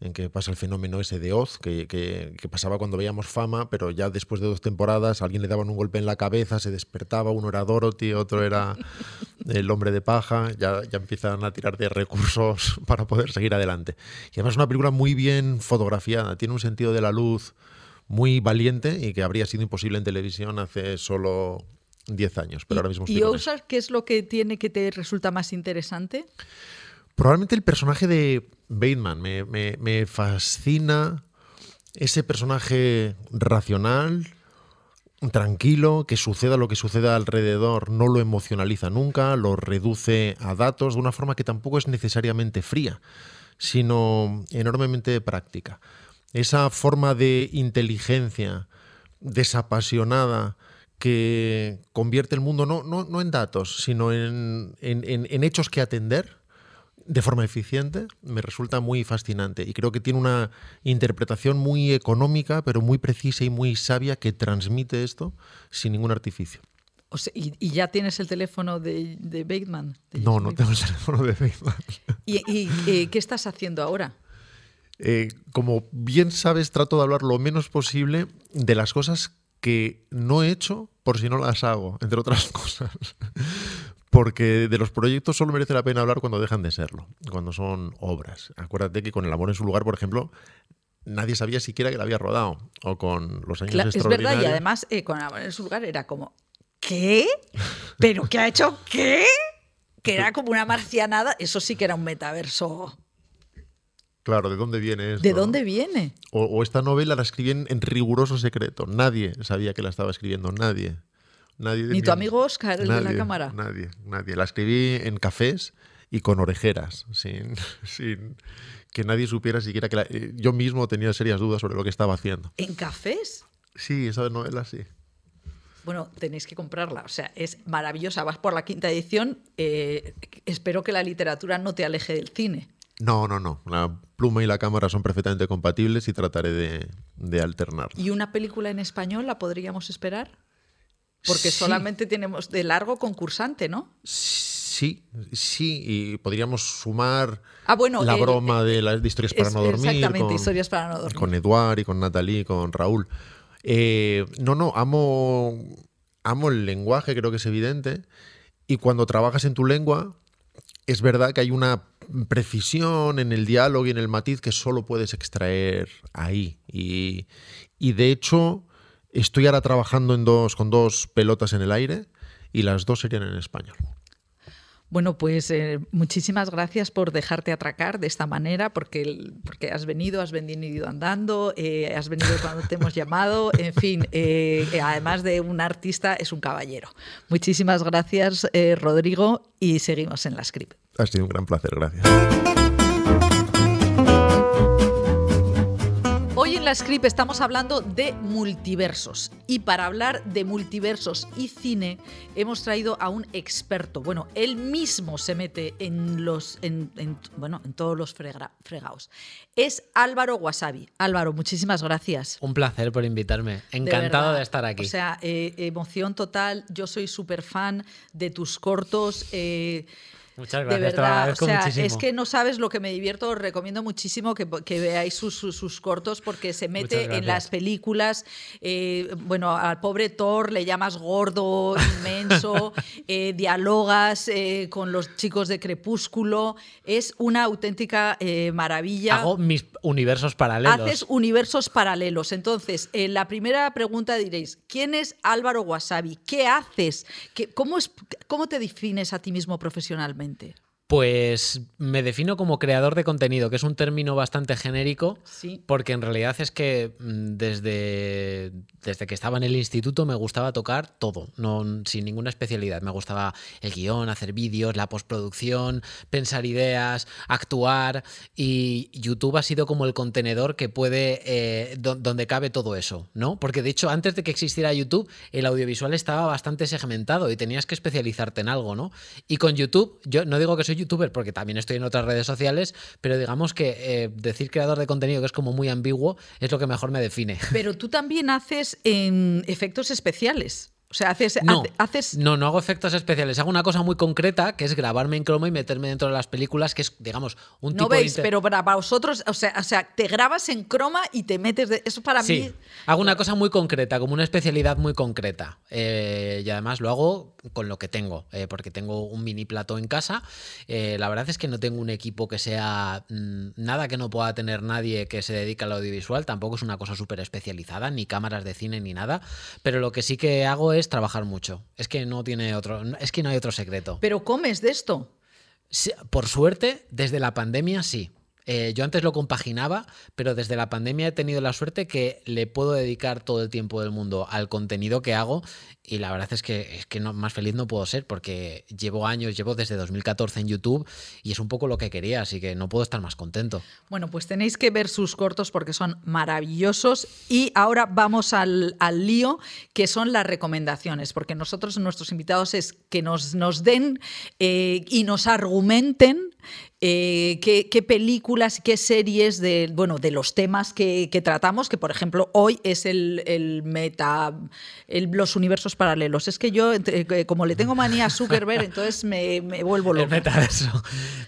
en que pasa el fenómeno ese de Oz, que, que, pasaba cuando veíamos fama, pero ya después de dos temporadas alguien le daban un golpe en la cabeza, se despertaba, uno era Dorothy, otro era el hombre de paja, ya, ya empiezan a tirar de recursos para poder seguir adelante. Y además es una película muy bien fotografiada, tiene un sentido de la luz muy valiente y que habría sido imposible en televisión hace solo 10 años, pero ahora mismo ¿Y Ozark qué es lo que tiene que te resulta más interesante? Probablemente el personaje de Bateman. Me, fascina ese personaje racional, tranquilo, que suceda lo que suceda alrededor, no lo emocionaliza nunca, lo reduce a datos de una forma que tampoco es necesariamente fría, sino enormemente práctica. Esa forma de inteligencia desapasionada que convierte el mundo no, no, en datos, sino en, en, hechos que atender de forma eficiente, me resulta muy fascinante. Y creo que tiene una interpretación muy económica, pero muy precisa y muy sabia que transmite esto sin ningún artificio. y, ya tienes el teléfono de, de Bateman? no, no tengo el teléfono de Bateman. ¿Y, eh, qué estás haciendo ahora? Eh, como bien sabes, trato de hablar lo menos posible de las cosas que no he hecho por si no las hago, entre otras cosas. Porque de los proyectos solo merece la pena hablar cuando dejan de serlo, cuando son obras. Acuérdate que con El amor en su lugar, por ejemplo, nadie sabía siquiera que la había rodado. O con Los años Es verdad, y además eh, con El amor en su lugar era como, ¿qué? ¿Pero qué ha hecho qué? Que era como una marcianada. Eso sí que era un metaverso Claro, ¿de dónde viene eso? ¿De dónde viene? O, esta novela la escribí en, riguroso secreto. Nadie sabía que la estaba escribiendo, nadie. nadie Ni tu amigo Oscar, el de la cámara. Nadie, nadie. La escribí en cafés y con orejeras, sin, sin que nadie supiera siquiera que eh, yo mismo tenía serias dudas sobre lo que estaba haciendo. ¿En cafés? Sí, esa novela sí. Bueno, tenéis que comprarla. O sea, es maravillosa. Vas por la quinta edición. Eh, espero que la literatura no te aleje del cine. No, no, no. La pluma y la cámara son perfectamente compatibles y trataré de, alternar. ¿Y una película en español la podríamos esperar? Porque solamente tenemos de largo concursante, ¿no? Sí, sí, y podríamos sumar ah, bueno, la broma de, las historias para no dormir. Exactamente, historias para no dormir. Con Eduard y con Natalie, con Raúl. Eh, no, no, amo, amo el lenguaje, creo que es evidente. Y cuando trabajas en tu lengua, es verdad que hay una precisión en el diálogo y en el matiz que solo puedes extraer ahí. Y, de hecho, estoy ahora trabajando en dos, con dos pelotas en el aire y las dos serían en español. Bueno, pues eh, muchísimas gracias por dejarte atracar de esta manera, porque, porque has venido, has venido andando, eh, has venido cuando te hemos llamado, en fin, eh, además de un artista, es un caballero. Muchísimas gracias, Rodrigo, y seguimos en la script. Ha sido un gran placer, gracias. La script estamos hablando de multiversos y para hablar de multiversos y cine hemos traído a un experto. Bueno, él mismo se mete en los, en, bueno, en todos los fregados. Es Álvaro Wasabi. Álvaro, muchísimas gracias. Un placer por invitarme. Encantado de, estar aquí. O sea, eh, emoción total. Yo soy súper fan de tus cortos. Eh, Muchas gracias, de verdad. o sea, es que no sabes lo que me divierto. Os recomiendo muchísimo que, veáis sus, cortos porque se mete en las películas. Eh, bueno, al pobre Thor le llamas gordo, inmenso, eh, dialogas eh, con los chicos de Crepúsculo. Es una auténtica maravilla. Hago mis universos paralelos. Haces universos paralelos. Entonces, la primera pregunta diréis: ¿quién es Álvaro Wasabi? ¿Qué haces? cómo, es, ¿Cómo te defines a ti mismo profesionalmente? totalmente. Pues me defino como creador de contenido, que es un término bastante genérico, porque en realidad es que mm, desde, desde que estaba en el instituto me gustaba tocar todo, no, sin ninguna especialidad. Me gustaba el guion, hacer vídeos, la postproducción, pensar ideas, actuar, y YouTube ha sido como el contenedor que puede, eh, donde cabe todo eso, ¿no? Porque de hecho antes de que existiera YouTube, el audiovisual estaba bastante segmentado y tenías que especializarte en algo, ¿no? Y con YouTube, yo no digo que soy youtuber porque también estoy en otras redes sociales, pero digamos que eh, decir creador de contenido, que es como muy ambiguo, es lo que mejor me define. Pero tú también haces en efectos especiales. O sea, haces no, haces. No, no hago efectos especiales. Hago una cosa muy concreta, que es grabarme en croma y meterme dentro de las películas, que es, digamos, un no tipo veis, de. pero para vosotros, o sea, o sea, te grabas en croma y te metes. De... Eso para sí, mí. Hago una cosa muy concreta, como una especialidad muy concreta. Eh, y además lo hago con lo que tengo, eh, porque tengo un mini plato en casa. Eh, la verdad es que no tengo un equipo que sea mm, nada que no pueda tener nadie que se dedica al audiovisual. Tampoco es una cosa súper especializada, ni cámaras de cine ni nada. Pero lo que sí que hago es trabajar mucho. Es que no tiene otro, es que no hay otro secreto. Pero comes de esto. por suerte, desde la pandemia sí. Eh, yo antes lo compaginaba, pero desde la pandemia he tenido la suerte que le puedo dedicar todo el tiempo del mundo al contenido que hago y la verdad es que, es que más feliz no puedo ser porque llevo años, llevo desde 2014 en YouTube y es un poco lo que quería, así que no puedo estar más contento. Bueno, pues tenéis que ver sus cortos porque son maravillosos y ahora vamos al, lío que son las recomendaciones, porque nosotros nuestros invitados es que nos, nos den eh, y nos argumenten eh, qué, películas, qué series de, bueno, de los temas que, tratamos, que por ejemplo hoy es el, meta, los universos paralelos. Es que yo, eh, como le tengo manía a Zuckerberg, entonces me, vuelvo loco. El metaverso.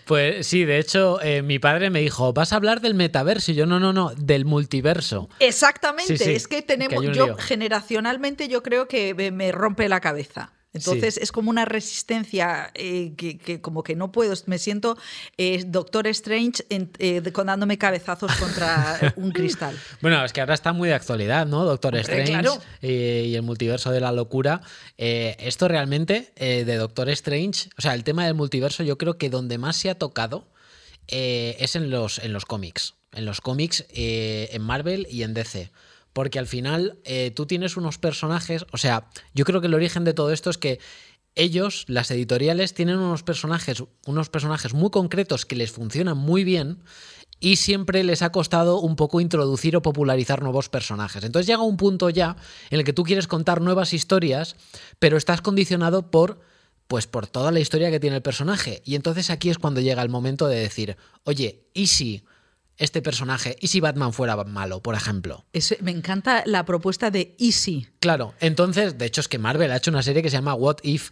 Pues sí, de hecho, eh, mi padre me dijo, vas a hablar del metaverso, y yo no, no, no, del multiverso. Exactamente, es que tenemos, yo generacionalmente yo creo que me rompe la cabeza. Entonces es como una resistencia eh, que, como que no puedo, me siento eh, Doctor Strange eh, dándome cabezazos contra un cristal. Bueno, es que ahora está muy de actualidad, ¿no? Doctor Strange y el multiverso de la locura. esto realmente de Doctor Strange, o sea, el tema del multiverso yo creo que donde más se ha tocado es en los, en los cómics. En los cómics, en Marvel y en DC porque al final eh, tú tienes unos personajes, o sea, yo creo que el origen de todo esto es que ellos, las editoriales, tienen unos personajes, unos personajes muy concretos que les funcionan muy bien y siempre les ha costado un poco introducir o popularizar nuevos personajes. Entonces llega un punto ya en el que tú quieres contar nuevas historias, pero estás condicionado por pues por toda la historia que tiene el personaje. Y entonces aquí es cuando llega el momento de decir, oye, ¿y si este personaje y si Batman fuera malo, por ejemplo. me encanta la propuesta de Easy. Claro, entonces, de hecho es que Marvel ha hecho una serie que se llama What If.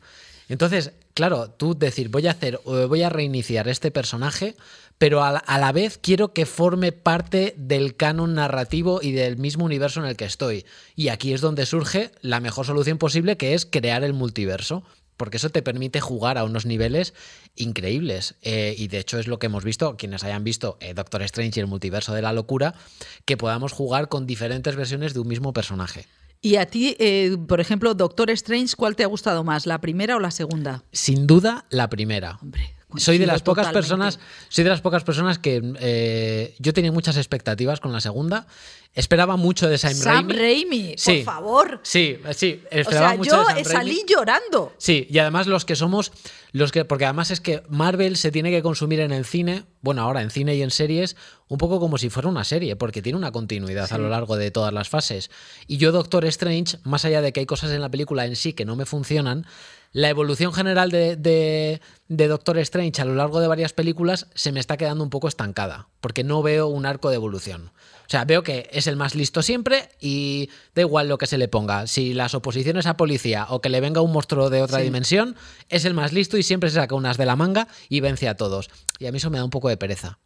Entonces, claro, tú decir, voy a hacer, voy a reiniciar este personaje, pero a la, vez quiero que forme parte del canon narrativo y del mismo universo en el que estoy. Y aquí es donde surge la mejor solución posible, que es crear el multiverso porque eso te permite jugar a unos niveles increíbles. Eh, y de hecho es lo que hemos visto, quienes hayan visto eh, Doctor Strange y el multiverso de la locura, que podamos jugar con diferentes versiones de un mismo personaje. Y a ti, eh, por ejemplo, Doctor Strange, ¿cuál te ha gustado más, la primera o la segunda? Sin duda, la primera. Hombre, soy de las pocas personas, soy de las pocas personas que yo tenía muchas expectativas con la segunda Esperaba mucho de Sam, Sam Raimi. por favor. Sí, sí, esperaba o sea, yo salí llorando. Sí, y además los que somos los que porque además es que Marvel se tiene que consumir en el cine, bueno, ahora en cine y en series, un poco como si fuera una serie, porque tiene una continuidad a lo largo de todas las fases. Y yo Doctor Strange, más allá de que hay cosas en la película en sí que no me funcionan, la evolución general de, de, Doctor Strange a lo largo de varias películas se me está quedando un poco estancada, porque no veo un arco de evolución. O sea, veo que es el más listo siempre y da igual lo que se le ponga. Si las oposiciones a policía o que le venga un monstruo de otra dimensión, es el más listo y siempre se saca unas de la manga y vence a todos. Y a mí eso me da un poco de pereza.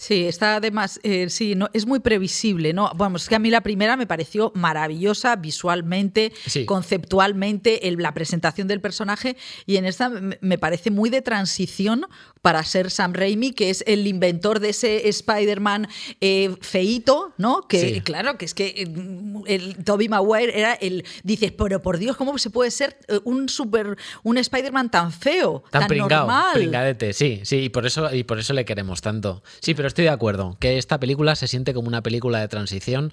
Sí, está además, eh, sí, no, es muy previsible, ¿no? Vamos, es que a mí la primera me pareció maravillosa visualmente, conceptualmente, la presentación del personaje, y en esta me parece muy de transición para ser Sam Raimi, que es el inventor de ese Spider-Man eh, feito, ¿no? Que claro, que es que eh, el, Toby Maguire era el. Dices, pero por Dios, ¿cómo se puede ser un super. un Spider-Man tan feo? Tan, tan normal. Pringadete, sí, sí, y por eso, y por eso le queremos tanto. Sí, pero estoy de acuerdo, que esta película se siente como una película de transición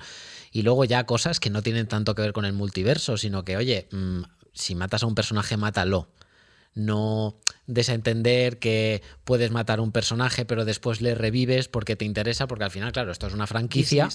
y luego ya cosas que no tienen tanto que ver con el multiverso, sino que, oye, mm, si matas a un personaje, mátalo. No desentender que puedes matar a un personaje, pero después le revives porque te interesa, porque al final, claro, esto es una franquicia.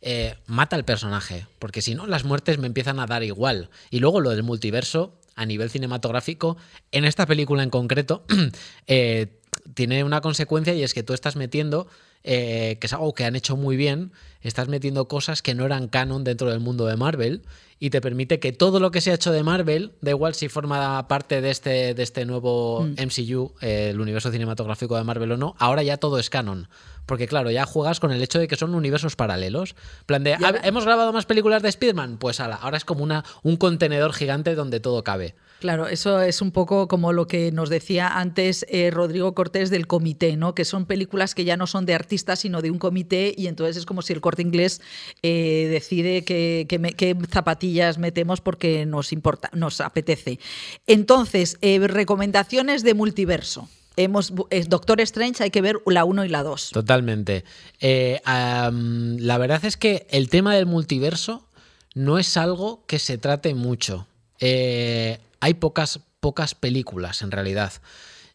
Eh, mata al personaje, porque si no, las muertes me empiezan a dar igual. Y luego lo del multiverso, a nivel cinematográfico, en esta película en concreto, eh, tiene una consecuencia y es que tú estás metiendo, eh, que es algo que han hecho muy bien, estás metiendo cosas que no eran canon dentro del mundo de Marvel y te permite que todo lo que se ha hecho de Marvel, da igual si forma parte de este, de este nuevo MCU, mm. eh, el universo cinematográfico de Marvel o no, ahora ya todo es canon. Porque claro, ya juegas con el hecho de que son universos paralelos. plan de, ¿hemos grabado más películas de Spider-Man? Pues ahora es como una, un contenedor gigante donde todo cabe. Claro, eso es un poco como lo que nos decía antes eh, Rodrigo Cortés del comité, ¿no? Que son películas que ya no son de artistas, sino de un comité, y entonces es como si el corte inglés eh, decide qué zapatillas metemos porque nos importa, nos apetece. Entonces, eh, recomendaciones de multiverso. Hemos, Doctor Strange hay que ver la 1 y la 2. Totalmente. la verdad es que el tema del multiverso no es algo que se trate mucho. Hay pocas, pocas películas en realidad.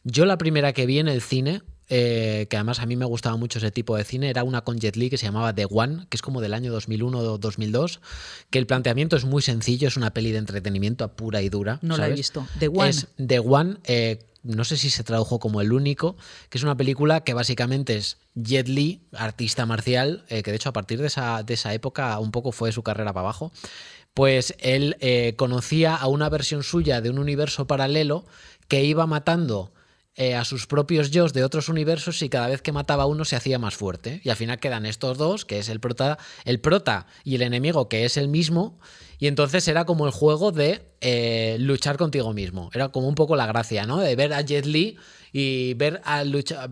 Yo la primera que vi en el cine, eh, que además a mí me gustaba mucho ese tipo de cine, era una con Jet Li que se llamaba The One, que es como del año 2001 o 2002, que el planteamiento es muy sencillo, es una peli de entretenimiento pura y dura. No la he visto. The One. Es The One. Eh, no sé si se tradujo como El Único, que es una película que básicamente es Jet Li, artista marcial, eh, que de hecho a partir de esa, de esa época un poco fue su carrera para abajo, pues él eh, conocía a una versión suya de un universo paralelo que iba matando eh, a sus propios yo de otros universos y cada vez que mataba a uno se hacía más fuerte. Y al final quedan estos dos, que es el prota, el prota y el enemigo, que es el mismo. Y entonces era como el juego de eh, luchar contigo mismo. Era como un poco la gracia, ¿no? De ver a Jet Li y ver a,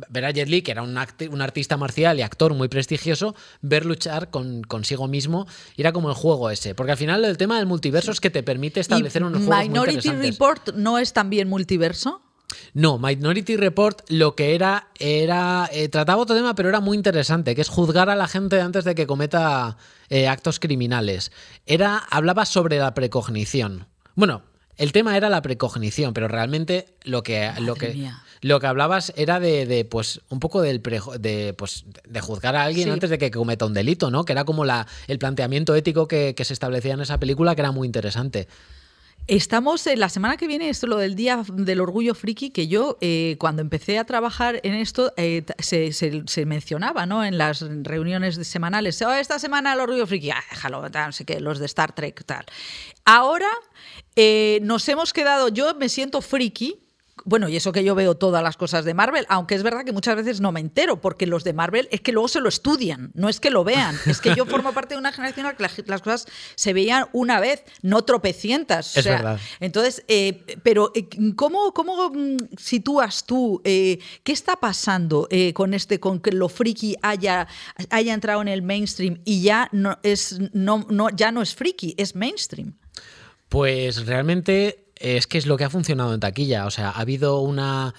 ver a Jet Li, que era un, un, artista marcial y actor muy prestigioso, ver luchar con, consigo mismo. Y era como el juego ese. Porque al final el tema del multiverso es que te permite establecer un juego Minority Report no es también multiverso. No, Minority Report lo que era era eh, trataba otro tema, pero era muy interesante, que es juzgar a la gente antes de que cometa eh, actos criminales. Era hablaba sobre la precognición. Bueno, el tema era la precognición, pero realmente lo que, lo que, lo que hablabas era de, pues, un poco del de, pues, de juzgar a alguien antes de que cometa un delito, ¿no? Que era como la, el planteamiento ético que, se establecía en esa película, que era muy interesante. Estamos, en la semana que viene, esto lo del Día del Orgullo Friki, que yo eh, cuando empecé a trabajar en esto eh, se, mencionaba ¿no? en las reuniones semanales, oh, esta semana el Orgullo Friki, ah, déjalo, no sé qué, los de Star Trek, tal. Ahora eh, nos hemos quedado, yo me siento friki, bueno, y eso que yo veo todas las cosas de Marvel, aunque es verdad que muchas veces no me entero, porque los de Marvel es que luego se lo estudian, no es que lo vean. Es que yo formo parte de una generación en la que las cosas se veían una vez, no tropecientas. Es verdad. Entonces, eh, pero eh, ¿cómo, ¿cómo, mm, sitúas tú qué está pasando con este, con que lo friki haya, haya entrado en el mainstream y ya no es, no, no, ya no es friki, es mainstream? Pues realmente es que es lo que ha funcionado en taquilla. O sea, ha habido una.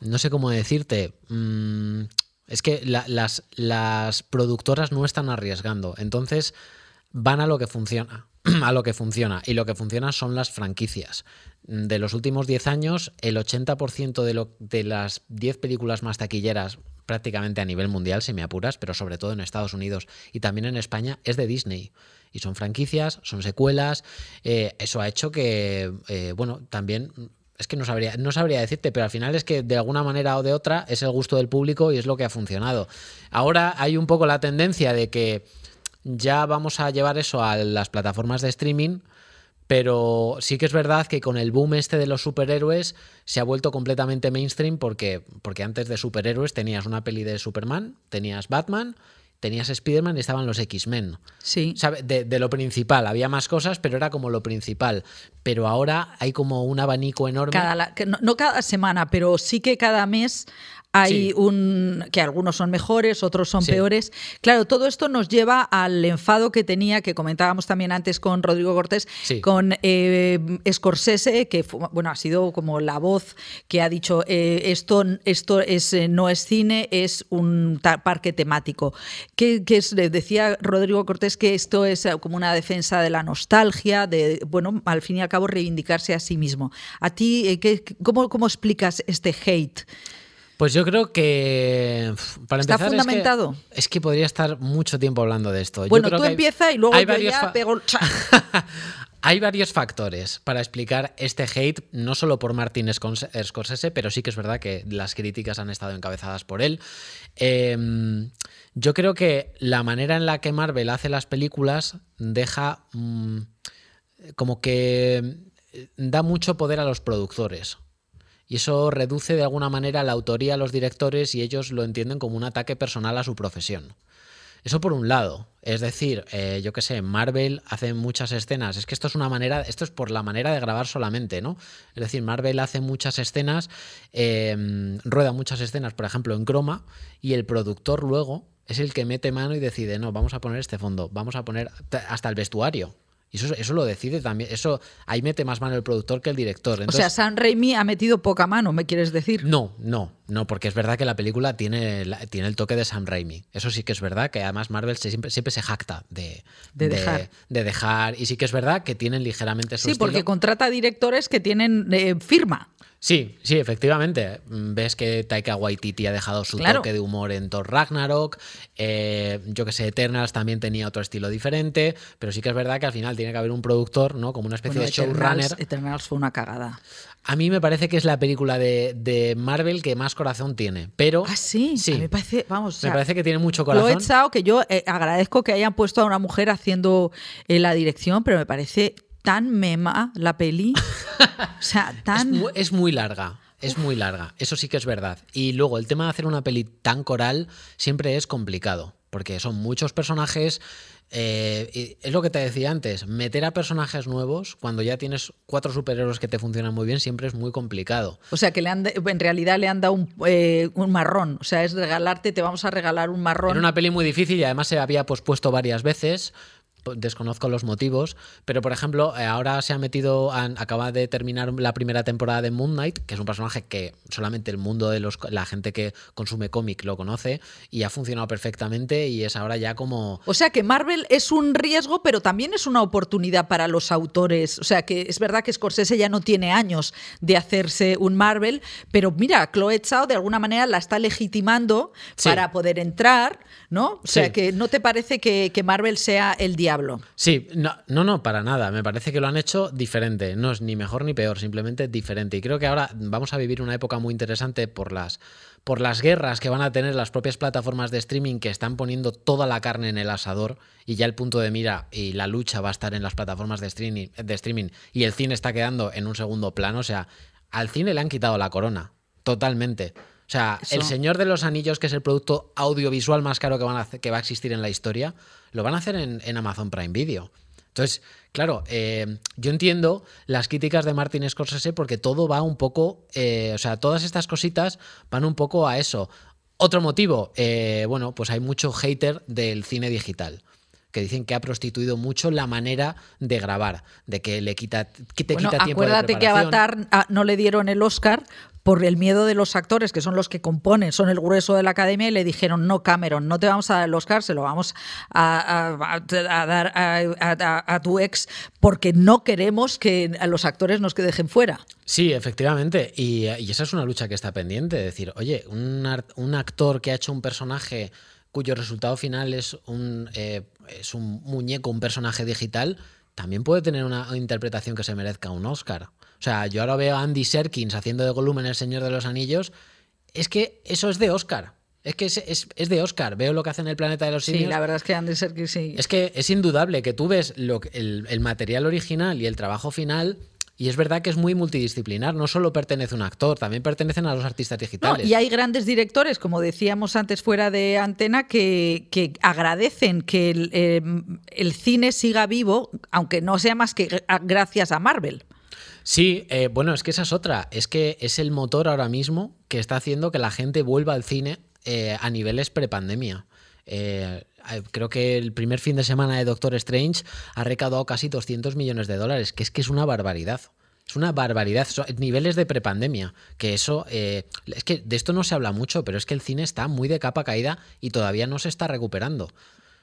No sé cómo decirte. Mm, es que las, productoras no están arriesgando. Entonces van a lo que funciona. A lo que funciona. Y lo que funciona son las franquicias. De los últimos 10 años, el 80% de, lo, de las 10 películas más taquilleras, prácticamente a nivel mundial, si me apuras, pero sobre todo en Estados Unidos y también en España, es de Disney y son franquicias, son secuelas. Eh, eso ha hecho que, eh, bueno, también es que no sabría, no sabría decirte, pero al final es que de alguna manera o de otra es el gusto del público y es lo que ha funcionado. Ahora hay un poco la tendencia de que ya vamos a llevar eso a las plataformas de streaming. Pero sí que es verdad que con el boom este de los superhéroes se ha vuelto completamente mainstream porque, porque antes de superhéroes tenías una peli de Superman, tenías Batman, tenías Spider-Man y estaban los X-Men. Sí. De, lo principal. Había más cosas, pero era como lo principal. Pero ahora hay como un abanico enorme. no, cada semana, pero sí que cada mes hay un que algunos son mejores, otros son peores. Claro, todo esto nos lleva al enfado que tenía, que comentábamos también antes con Rodrigo Cortés, con eh, Scorsese, que bueno, ha sido como la voz que ha dicho eh, esto, esto es, eh, no es cine, es un parque temático. Que, decía Rodrigo Cortés que esto es como una defensa de la nostalgia, de bueno, al fin y al cabo reivindicarse a sí mismo. ¿A ti cómo, cómo explicas este hate? Pues yo creo que para ¿Está fundamentado? Es que, podría estar mucho tiempo hablando de esto. Bueno, tú empieza y luego yo ya pego... Hay varios factores para explicar este hate, no solo por Martin Scorsese, pero sí que es verdad que las críticas han estado encabezadas por él. Em, yo creo que la manera en la que Marvel hace las películas deja... Mm, como que da mucho poder a los productores. Y eso reduce de alguna manera la autoría a los directores y ellos lo entienden como un ataque personal a su profesión. Eso por un lado. Es decir, eh, yo qué sé, Marvel hace muchas escenas. Es que esto es una manera, esto es por la manera de grabar solamente, ¿no? Es decir, Marvel hace muchas escenas, em, rueda muchas escenas, por ejemplo, en croma, y el productor luego es el que mete mano y decide, no, vamos a poner este fondo, vamos a poner hasta el vestuario. Y eso, eso lo decide también. Eso ahí mete más mano el productor que el director. o sea, San Raimi ha metido poca mano, ¿me quieres decir? No, no, no, porque es verdad que la película tiene, tiene el toque de Sam Raimi. Eso sí que es verdad, que además Marvel siempre, siempre se jacta de, de, dejar. de, dejar. Y sí que es verdad que tienen ligeramente su Sí, porque contrata directores que tienen eh, firma. Sí, sí, efectivamente. Ves que Taika Waititi ha dejado su toque de humor en Thor Ragnarok. Eh, yo que sé, Eternals también tenía otro estilo diferente. Pero sí que es verdad que al final tiene que haber un productor, ¿no? Como una especie de showrunner. Eternals fue una cagada. A mí me parece que es la película de, Marvel que más corazón tiene. Pero. Ah, sí. sí. me parece, vamos. Me parece que tiene mucho corazón. Lo he echado, que yo eh, agradezco que hayan puesto a una mujer haciendo eh, la dirección, pero me parece tan mema la peli. o sea, tan. Es muy, larga. Es muy larga, eso sí que es verdad. Y luego el tema de hacer una peli tan coral siempre es complicado, porque son muchos personajes. Eh, es lo que te decía antes, meter a personajes nuevos cuando ya tienes cuatro superhéroes que te funcionan muy bien siempre es muy complicado. O sea que le han, en realidad le han dado un, eh, un, marrón, o sea, es regalarte, te vamos a regalar un marrón. Era una peli muy difícil y además se había pospuesto varias veces desconozco los motivos, pero por ejemplo, eh, ahora se ha metido, acaba de terminar la primera temporada de Moon Knight, que es un personaje que solamente el mundo de los, la gente que consume cómic lo conoce y ha funcionado perfectamente y es ahora ya como... O sea que Marvel es un riesgo, pero también es una oportunidad para los autores. O sea que es verdad que Scorsese ya no tiene años de hacerse un Marvel, pero mira, Chloe Zhao de alguna manera la está legitimando para poder entrar, ¿no? O sea que no te parece que, que Marvel sea el diablo Sí, no, no, no, para nada. Me parece que lo han hecho diferente. No es ni mejor ni peor, simplemente diferente. Y creo que ahora vamos a vivir una época muy interesante por las, por las guerras que van a tener las propias plataformas de streaming que están poniendo toda la carne en el asador y ya el punto de mira y la lucha va a estar en las plataformas de streaming, de streaming y el cine está quedando en un segundo plano. O sea, al cine le han quitado la corona, totalmente. O sea, El Señor de los Anillos, que es el producto audiovisual más caro que, van a que va a existir en la historia, lo van a hacer en, Amazon Prime Video. Entonces, claro, eh, yo entiendo las críticas de Martin Scorsese porque todo va un poco, eh, o sea, todas estas cositas van un poco a eso. Otro motivo, eh, bueno, pues hay mucho hater del cine digital que dicen que ha prostituido mucho la manera de grabar, de que le quita, que te quita tiempo Acuérdate que Avatar ah, no le dieron el Oscar por el miedo de los actores, que son los que componen, son el grueso de la academia, y le dijeron, no, Cameron, no te vamos a dar el Oscar, se lo vamos a, dar a, tu ex, porque no queremos que a los actores nos dejen fuera. Sí, efectivamente, y, esa es una lucha que está pendiente, decir, oye, un, un actor que ha hecho un personaje cuyo resultado final es un, eh, es un muñeco, un personaje digital, también puede tener una interpretación que se merezca un Oscar. O sea, yo ahora veo a Andy Serkins haciendo de Gollum en El Señor de los Anillos. Es que eso es de Oscar. Es que es, de Oscar. Veo lo que hace en el planeta de los simios. Sí, la verdad es que Andy Serkins sí. Es que es indudable que tú ves lo, el, el material original y el trabajo final y es verdad que es muy multidisciplinar, no solo pertenece un actor, también pertenecen a los artistas digitales. y hay grandes directores, como decíamos antes fuera de antena, que, agradecen que el, eh, el, cine siga vivo, aunque no sea más que gracias a Marvel. Sí, eh, bueno, es que esa es otra. Es que es el motor ahora mismo que está haciendo que la gente vuelva al cine eh, a niveles prepandemia. Eh, creo que el primer fin de semana de Doctor Strange ha recaudado casi 200 millones de dólares, que es que es una barbaridad. Es una barbaridad. Son niveles de prepandemia. Que eso. es que de esto no se habla mucho, pero es que el cine está muy de capa caída y todavía no se está recuperando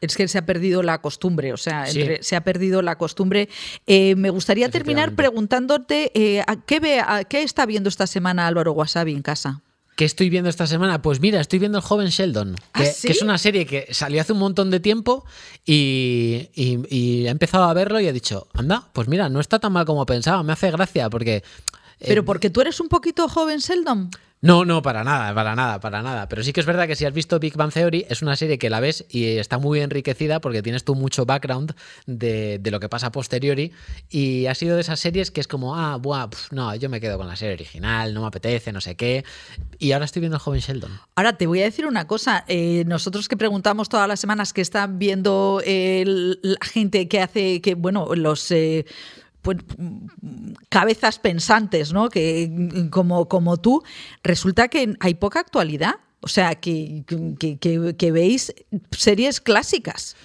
es que se ha perdido la costumbre, o sea, se ha perdido la costumbre. Eh, me gustaría terminar preguntándote eh, ¿qué, ve, ¿qué está viendo esta semana Álvaro Wasabi en casa? ¿Qué estoy viendo esta semana? Pues mira, estoy viendo El joven Sheldon, ¿Ah, que, es una serie que salió hace un montón de tiempo y, he empezado a verlo y he dicho, anda, pues mira, no está tan mal como pensaba, me hace gracia porque... ¿Pero eh, porque tú eres un poquito joven Sheldon? No, no, para nada, para nada, para nada. Pero sí que es verdad que si has visto Big Bang Theory, es una serie que la ves y está muy enriquecida porque tienes tú mucho background de, lo que pasa posteriori. Y ha sido de esas series que es como, ah, buah, no, yo me quedo con la serie original, no me apetece, no sé qué. Y ahora estoy viendo el joven Sheldon. Ahora te voy a decir una cosa. Eh, nosotros que preguntamos todas las semanas que están viendo la gente que hace, que, bueno, los. Eh, pues, cabezas pensantes, ¿no? Que, como, como tú, resulta que hay poca actualidad. O sea, que, que, veis series clásicas.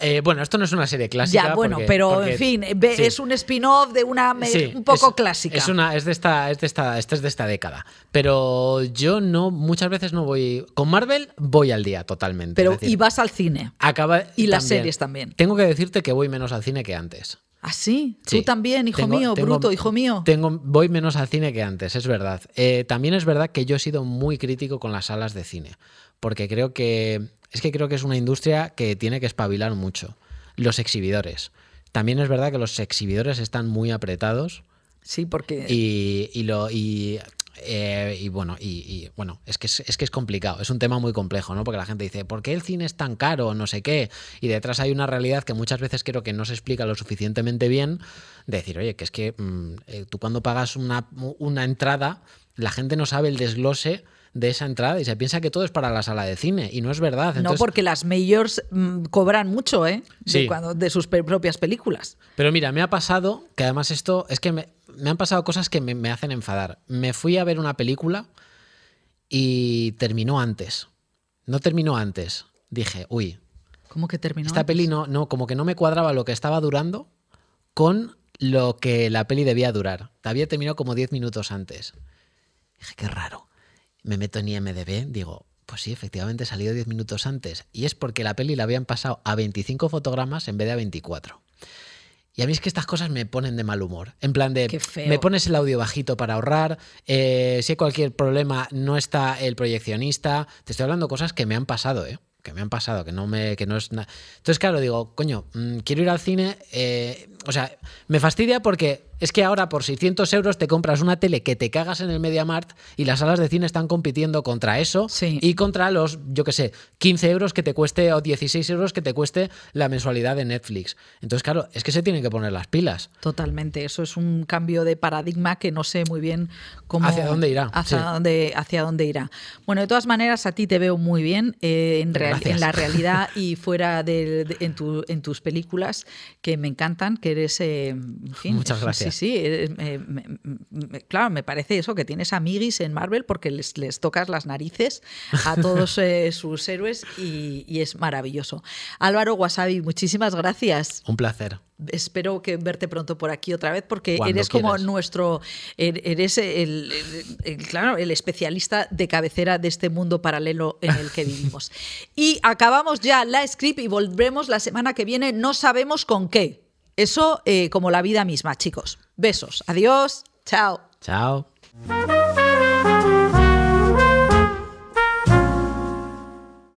Eh, bueno, esto no es una serie clásica. Ya, bueno, pero en fin, es un spin-off de una un poco clásica. Es una, es de esta, es de esta, es de esta década. Pero yo no, muchas veces no voy. Con Marvel voy al día totalmente. Pero y vas al cine. Acaba, y las series también. Tengo que decirte que voy menos al cine que antes. ¿Ah, sí? Tú también, hijo mío, bruto, hijo mío. Tengo, voy menos al cine que antes, es verdad. Eh, también es verdad que yo he sido muy crítico con las salas de cine, porque creo que es que creo que es una industria que tiene que espabilar mucho. Los exhibidores. También es verdad que los exhibidores están muy apretados. Sí, porque. Y, lo, y eh, y bueno, y, bueno, es que es, que es complicado, es un tema muy complejo, ¿no? Porque la gente dice, ¿por qué el cine es tan caro? No sé qué. Y detrás hay una realidad que muchas veces creo que no se explica lo suficientemente bien. De decir, oye, que es que mm, eh, tú cuando pagas una, una entrada, la gente no sabe el desglose de esa entrada y se piensa que todo es para la sala de cine y no es verdad. no, porque las mayors mm, cobran mucho, ¿eh? De, cuando, de sus propias películas. Pero mira, me ha pasado que además esto es que me, me han pasado cosas que me, hacen enfadar. Me fui a ver una película y terminó antes. No terminó antes. Dije, uy. ¿Cómo que terminó? Esta peli no, no, como que no me cuadraba lo que estaba durando con lo que la peli debía durar. Había terminado como 10 minutos antes. Dije, qué raro. Me meto en IMDB, digo, pues sí, efectivamente salió 10 minutos antes. Y es porque la peli la habían pasado a 25 fotogramas en vez de a 24. Y a mí es que estas cosas me ponen de mal humor. En plan de, me pones el audio bajito para ahorrar, eh, si hay cualquier problema no está el proyeccionista. Te estoy hablando de cosas que me han pasado, ¿eh? Que me han pasado, que no, me, que no es nada. Entonces, claro, digo, coño, mm, quiero ir al cine. Eh, o sea, me fastidia porque es que ahora por 600 euros te compras una tele que te cagas en el MediaMart y las salas de cine están compitiendo contra eso y contra los, yo qué sé, 15 euros que te cueste o 16 euros que te cueste la mensualidad de Netflix. Entonces, claro, es que se tienen que poner las pilas. Totalmente, eso es un cambio de paradigma que no sé muy bien cómo... ¿Hacia dónde irá? Hacia, dónde, hacia dónde irá. Bueno, de todas maneras, a ti te veo muy bien eh, en, en, la realidad y fuera de, en, tu, en tus películas, que me encantan, que eres... Eh, en fin, Muchas gracias sí, eh, claro, me parece eso, que tienes amiguis en Marvel porque les, les tocas las narices a todos eh, sus héroes y, es maravilloso. Álvaro Wasabi, muchísimas gracias. Un placer. Espero que verte pronto por aquí otra vez porque eres como nuestro, er, eres el, claro, el especialista de cabecera de este mundo paralelo en el que vivimos. y acabamos ya la script y volvemos la semana que viene, no sabemos con qué. Eso eh, como la vida misma, chicos. Besos. Adiós. Chao. Chao.